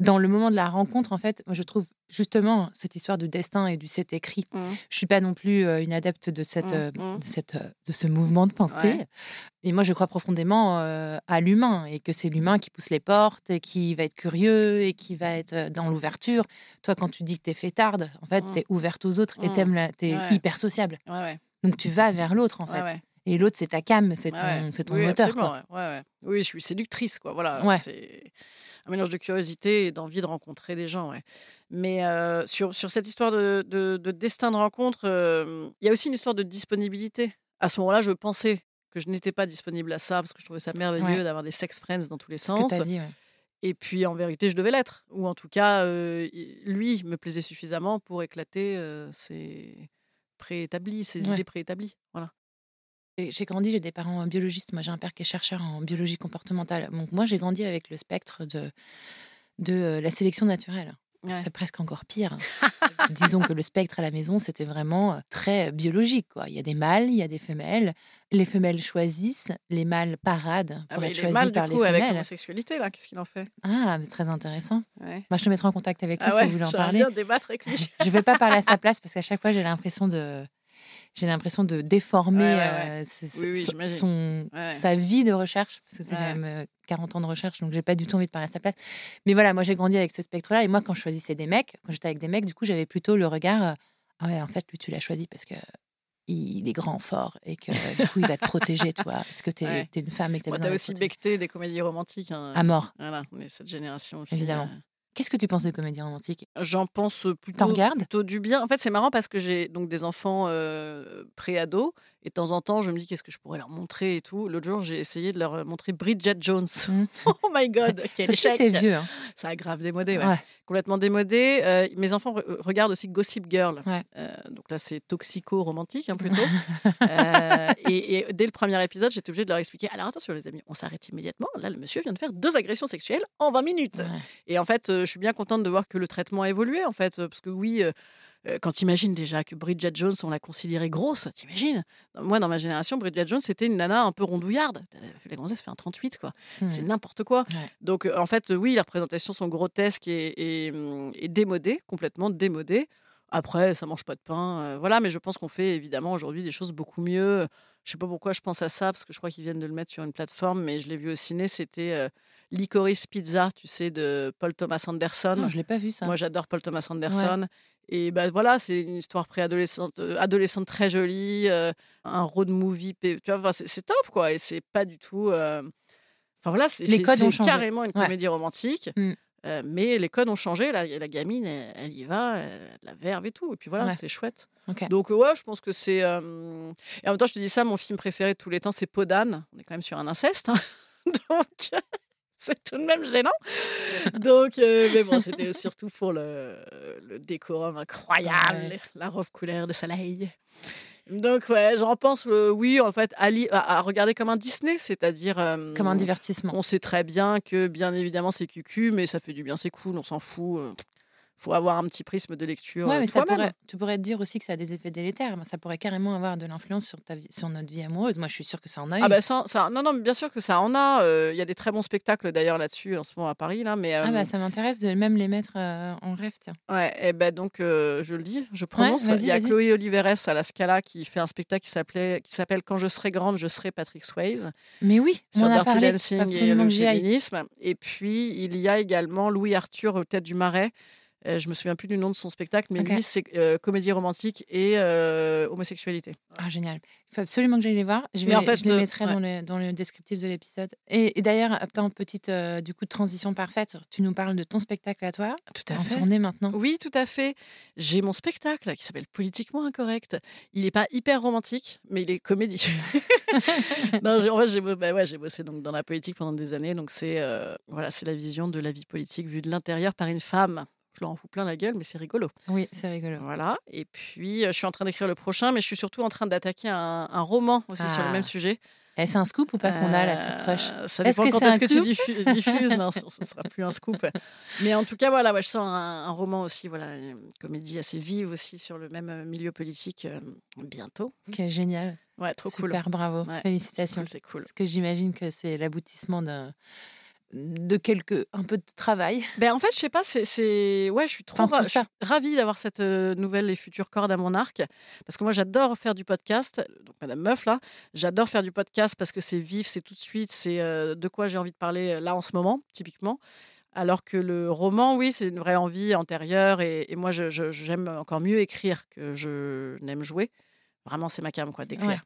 Dans le moment de la rencontre, en fait, moi, je trouve justement cette histoire de destin et du c'est écrit. Mhm. Je suis pas non plus euh, une adepte de, cette, Mhm, euh, mhm. de, cette, euh, de ce mouvement de pensée. Ouais. Et moi, je crois profondément à l'humain et que c'est l'humain qui pousse les portes et qui va être curieux et qui va être dans l'ouverture. Toi, quand tu dis que tu es fêtarde, en fait, Mhm. tu es ouverte aux autres et Mhm. tu es Ouais. hyper sociable. Ouais, ouais, Donc, tu vas vers l'autre, en ouais, fait. Et l'autre, c'est ta cam, c'est ton, Ouais, ouais. c'est ton Oui, moteur. Quoi. ouais. Oui, je suis séductrice, quoi. Voilà, c'est un mélange de curiosité et d'envie de rencontrer des gens. Mais euh, sur, sur cette histoire de, de- de destin de rencontre, euh, il y a aussi une histoire de disponibilité. À ce moment-là, je pensais que je n'étais pas disponible à ça parce que je trouvais ça merveilleux d'avoir des sex friends dans tous les Ce que sens. dit. Et puis, en vérité, je devais l'être. Ou en tout cas, euh, lui me plaisait suffisamment pour éclater euh, ses préétablis, ses Ouais. idées préétablies. Voilà. J'ai grandi, j'ai des parents biologistes. Moi, j'ai un père qui est chercheur en biologie comportementale. Donc, moi, j'ai grandi avec le spectre de, de euh, la sélection naturelle. Ouais. C'est presque encore pire. *laughs* Disons que le spectre à la maison, c'était vraiment euh, très biologique. Quoi. Il y a des mâles, il y a des femelles. Les femelles choisissent, les mâles paradent Ah, pour être il est choisis mal, par du les coup, avec femelles. l'homosexualité, là. Qu'est-ce qu'il en fait? Ah, c'est très intéressant. Ouais. Bah, je te mettrai en contact avec lui Ah si vous voulez en parler. bien débattre avec lui. Je ne vais pas parler à sa *laughs* place parce qu'à chaque fois, j'ai l'impression de. J'ai l'impression de déformer Ouais, ouais, ouais. euh, ce- Oui, oui, son- sa vie de recherche, parce que c'est quand même euh, 40 ans de recherche, donc j'ai pas du tout envie de parler à sa place. Mais voilà, moi j'ai grandi avec ce spectre-là, et moi quand je choisissais des mecs, quand j'étais avec des mecs, du coup j'avais plutôt le regard, euh, ah ouais, en fait lui tu l'as choisi parce que il est grand, fort, et que du coup il va te protéger, toi, parce que t'es Ouais. es une femme et que t'as Bon, besoin T'as d'être aussi becté des comédies romantiques. hein. à mort. Voilà, on est cette génération aussi. Évidemment. Qu'est-ce que tu penses des comédies romantiques? J'en pense plutôt, plutôt du bien. En fait, c'est marrant parce que j'ai donc des enfants euh, pré-ados et de temps en temps, je me dis qu'est-ce que je pourrais leur montrer et tout. L'autre jour, j'ai essayé de leur euh, montrer Bridget Jones. Mm. *laughs* oh my god, quel échec c'est vieux. hein. Ça a grave démodé, ouais. Ouais. complètement démodé. Euh, mes enfants re- regardent aussi Gossip Girl. Ouais. Euh, donc là, c'est toxico-romantique hein, plutôt. *laughs* Euh, et, et dès le premier épisode, j'étais obligée de leur expliquer. Alors attention, les amis, on s'arrête immédiatement. Là, le monsieur vient de faire deux agressions sexuelles en 20 minutes. Et en fait, euh, je suis bien contente de voir que le traitement a évolué, en fait, euh, parce que oui. Euh, quand tu imagines déjà que Bridget Jones, on l'a considérée grosse, t'imagines Moi, dans ma génération, Bridget Jones, c'était une nana un peu rondouillarde. La gonzesse fait un 38, quoi. C'est Hmm. n'importe quoi. Ouais. Donc, euh, en fait, euh, oui, les représentations sont grotesques et, et, et démodées, complètement démodées. Après, ça mange pas de pain, euh, voilà. Mais je pense qu'on fait évidemment aujourd'hui des choses beaucoup mieux. Je sais pas pourquoi je pense à ça, parce que je crois qu'ils viennent de le mettre sur une plateforme, mais je l'ai vu au ciné. C'était euh, Licorice Pizza, tu sais, de Paul Thomas Anderson. Non, je l'ai pas vu ça. Moi, j'adore Paul Thomas Anderson. Et ben voilà, c'est une histoire préadolescente, euh, adolescente très jolie, euh, un road movie, tu vois, enfin, c'est top quoi. Et c'est pas du tout. euh, Enfin voilà, c'est carrément une Ouais. comédie romantique. Mm. euh, mais les codes ont changé. La, la gamine, elle, elle y va, elle la verve et tout. Et puis voilà, Ouais. c'est chouette. Donc ouais, je pense que c'est. Et en même temps, je te dis ça, mon film préféré de tous les temps, c'est Podane. On est quand même sur un inceste. hein. *laughs* Donc. *laughs* C'est tout de même gênant. Donc, euh, mais bon, c'était *laughs* surtout pour le, le décorum incroyable, Ouais. la robe couleur de soleil. Donc, ouais, j'en pense, euh, oui, en fait, à, regarder comme un Disney, c'est-à-dire. euh, Comme un divertissement. On sait très bien que, bien évidemment, c'est cucu, mais ça fait du bien, c'est cool, on s'en fout. Faut avoir un petit prisme de lecture. Ouais, euh, mais ça toi-même. pourrait, tu pourrais te dire aussi que ça a des effets délétères. Ça pourrait carrément avoir de l'influence sur, ta vie, sur notre vie amoureuse. Moi, je suis sûre que ça en a. Ah eu. bah ça, ça- non, non, mais bien sûr que ça en a. euh, Il y a des très bons spectacles d'ailleurs là-dessus en ce moment à Paris. Là, mais, Ah bah, ça m'intéresse de même les mettre euh, en rêve, tiens. Ouais, et ben donc je le dis, je prononce. Il y a. Chloé Oliveres à la Scala qui fait un spectacle qui s'appelait qui s'appelle Quand je serai grande, je serai Patrick Swayze Mais oui, on sur en a Dirty parlé. Dancing et le féminisme. Et puis il y a également Louis Arthur au tête du Marais. Euh, je me souviens plus du nom de son spectacle, mais Ok. lui c'est euh, comédie romantique et euh, homosexualité. Ah, génial. Il faut absolument que j'aille les voir. Je, vais, en fait, je les euh, mettrai ouais. dans, le, dans le descriptif de l'épisode. Et, et d'ailleurs, attends, petite du coup transition parfaite. Tu nous parles de ton spectacle à toi, Tout en tournée maintenant. Oui, tout à fait. J'ai mon spectacle qui s'appelle Politiquement Incorrect. Il n'est pas hyper romantique, mais il est comédie. *laughs* non, j'ai- en fait, j'ai bah ouais, bossé donc dans la politique pendant des années. Donc, c'est voilà, c'est la vision de la vie politique vue de l'intérieur par une femme. Je leur en fous plein la gueule, mais c'est rigolo. Oui, c'est rigolo. Voilà. Et puis, euh, je suis en train d'écrire le prochain, mais je suis surtout en train d'attaquer un, un roman aussi sur le Ah. même sujet. Et c'est un scoop ou pas qu'on a là sur Crush? Euh, Ça Est-ce dépend que quand est-ce que tu scoop? diffu- diffuses. non, ce ne sera plus un scoop. Mais en tout cas, voilà, ouais, je sors un, un roman aussi, voilà, une comédie assez vive aussi sur le même euh, milieu politique euh, bientôt. Ok, génial. Ouais, trop Super, cool. bravo. Ouais, Félicitations. C'est cool. c'est cool. Parce que j'imagine que c'est l'aboutissement d'un de quelques un peu de travail. Ben, en fait, je sais pas, c'est. Ouais, je suis trop Enfin, je suis ravie d'avoir cette euh, nouvelle et future corde à mon arc. Parce que moi, j'adore faire du podcast. Donc, Madame Meuf, là, j'adore faire du podcast parce que c'est vif, c'est tout de suite, c'est euh, de quoi j'ai envie de parler euh, là en ce moment, typiquement. Alors que le roman, oui, c'est une vraie envie antérieure. Et, et moi, j'aime encore mieux écrire que je n'aime jouer. Vraiment, c'est ma cam, quoi, d'écrire. Ouais,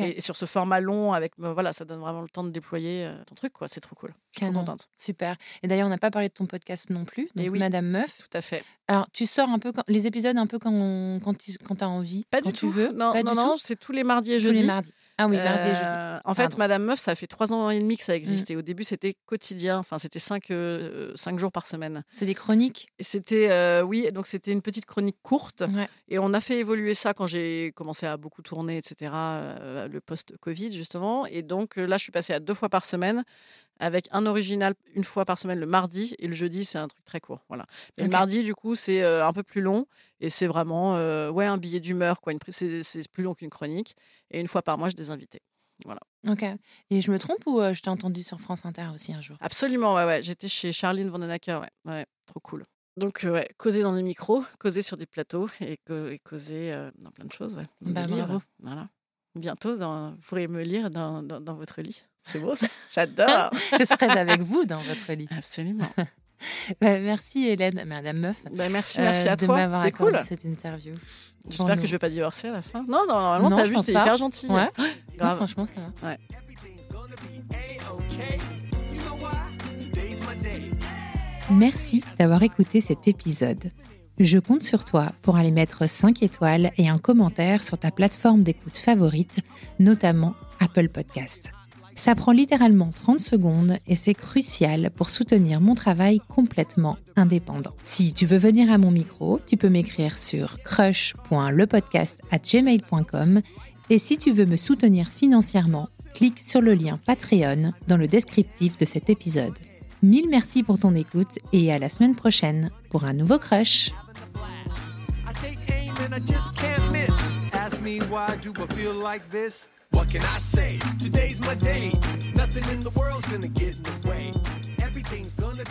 Et, et sur ce format long, avec, euh, voilà, ça donne vraiment le temps de déployer euh, ton truc, quoi. C'est trop cool. Trop canon. contente. Super. Et d'ailleurs, on n'a pas parlé de ton podcast non plus, Eh donc oui. Madame Meuf. Tout à fait. Alors, tu sors un peu quand- les épisodes un peu quand, quand, tu quand as envie, Pas quand du tu tout. veux? Non, pas non, non, c'est tous les mardis et Tous jeudis. les mardis. Ah oui, mardi et jeudi. Euh, En fait, Pardon. Madame Meuf, ça fait trois ans et demi que Mmh. ça existait. Au début, c'était quotidien. Enfin, c'était cinq, euh, cinq jours par semaine. C'est des chroniques? Et c'était, euh, oui, donc c'était une petite chronique courte. Ouais. Et on a fait évoluer ça quand j'ai commencé à beaucoup tourner, etc. euh, le post-Covid, justement. Et donc euh, là, je suis passée à deux fois par semaine avec un original une fois par semaine le mardi et le jeudi c'est un truc très court voilà Mais le mardi du coup c'est euh, un peu plus long et c'est vraiment euh, ouais un billet d'humeur quoi c'est plus long qu'une chronique et une fois par mois j'ai des invités Ok. Et je me trompe ou je t'ai entendu sur France Inter aussi un jour? Absolument ouais ouais j'étais chez Charline Vandenacker ouais ouais trop cool Donc, euh, ouais, causer dans des micros, causer sur des plateaux et, causer euh, dans plein de choses. Ouais. Bah, bravo. Voilà. Bientôt, dans- vous pourrez me lire dans, dans- dans votre lit. C'est beau, ça *laughs* J'adore Je serai avec vous dans votre lit. Absolument. *laughs* Bah, merci Hélène, Madame Meuf, Bah, merci, euh, merci à de toi. m'avoir C'était cool. cette interview. J'espère que je vais pas divorcer à la fin. Non, non, normalement, Non, t'as vu, pas. hyper gentil. Ouais. Non, franchement, ça va. Everything's gonna be a-okay. You know why? Today's my day. Merci d'avoir écouté cet épisode. Je compte sur toi pour aller mettre 5 étoiles et un commentaire sur ta plateforme d'écoute favorite, notamment Apple Podcast. Ça prend littéralement 30 secondes et c'est crucial pour soutenir mon travail complètement indépendant. Si tu veux venir à mon micro, tu peux m'écrire sur crush.lepodcast@gmail.com et si tu veux me soutenir financièrement, clique sur le lien Patreon dans le descriptif de cet épisode. Mille merci pour ton écoute et à la semaine prochaine pour un nouveau crush. I take aim and I just can't miss. Ask me why do I feel like this? What can I say? Today's my day. Nothing in the world's gonna get in the way. Everything's gonna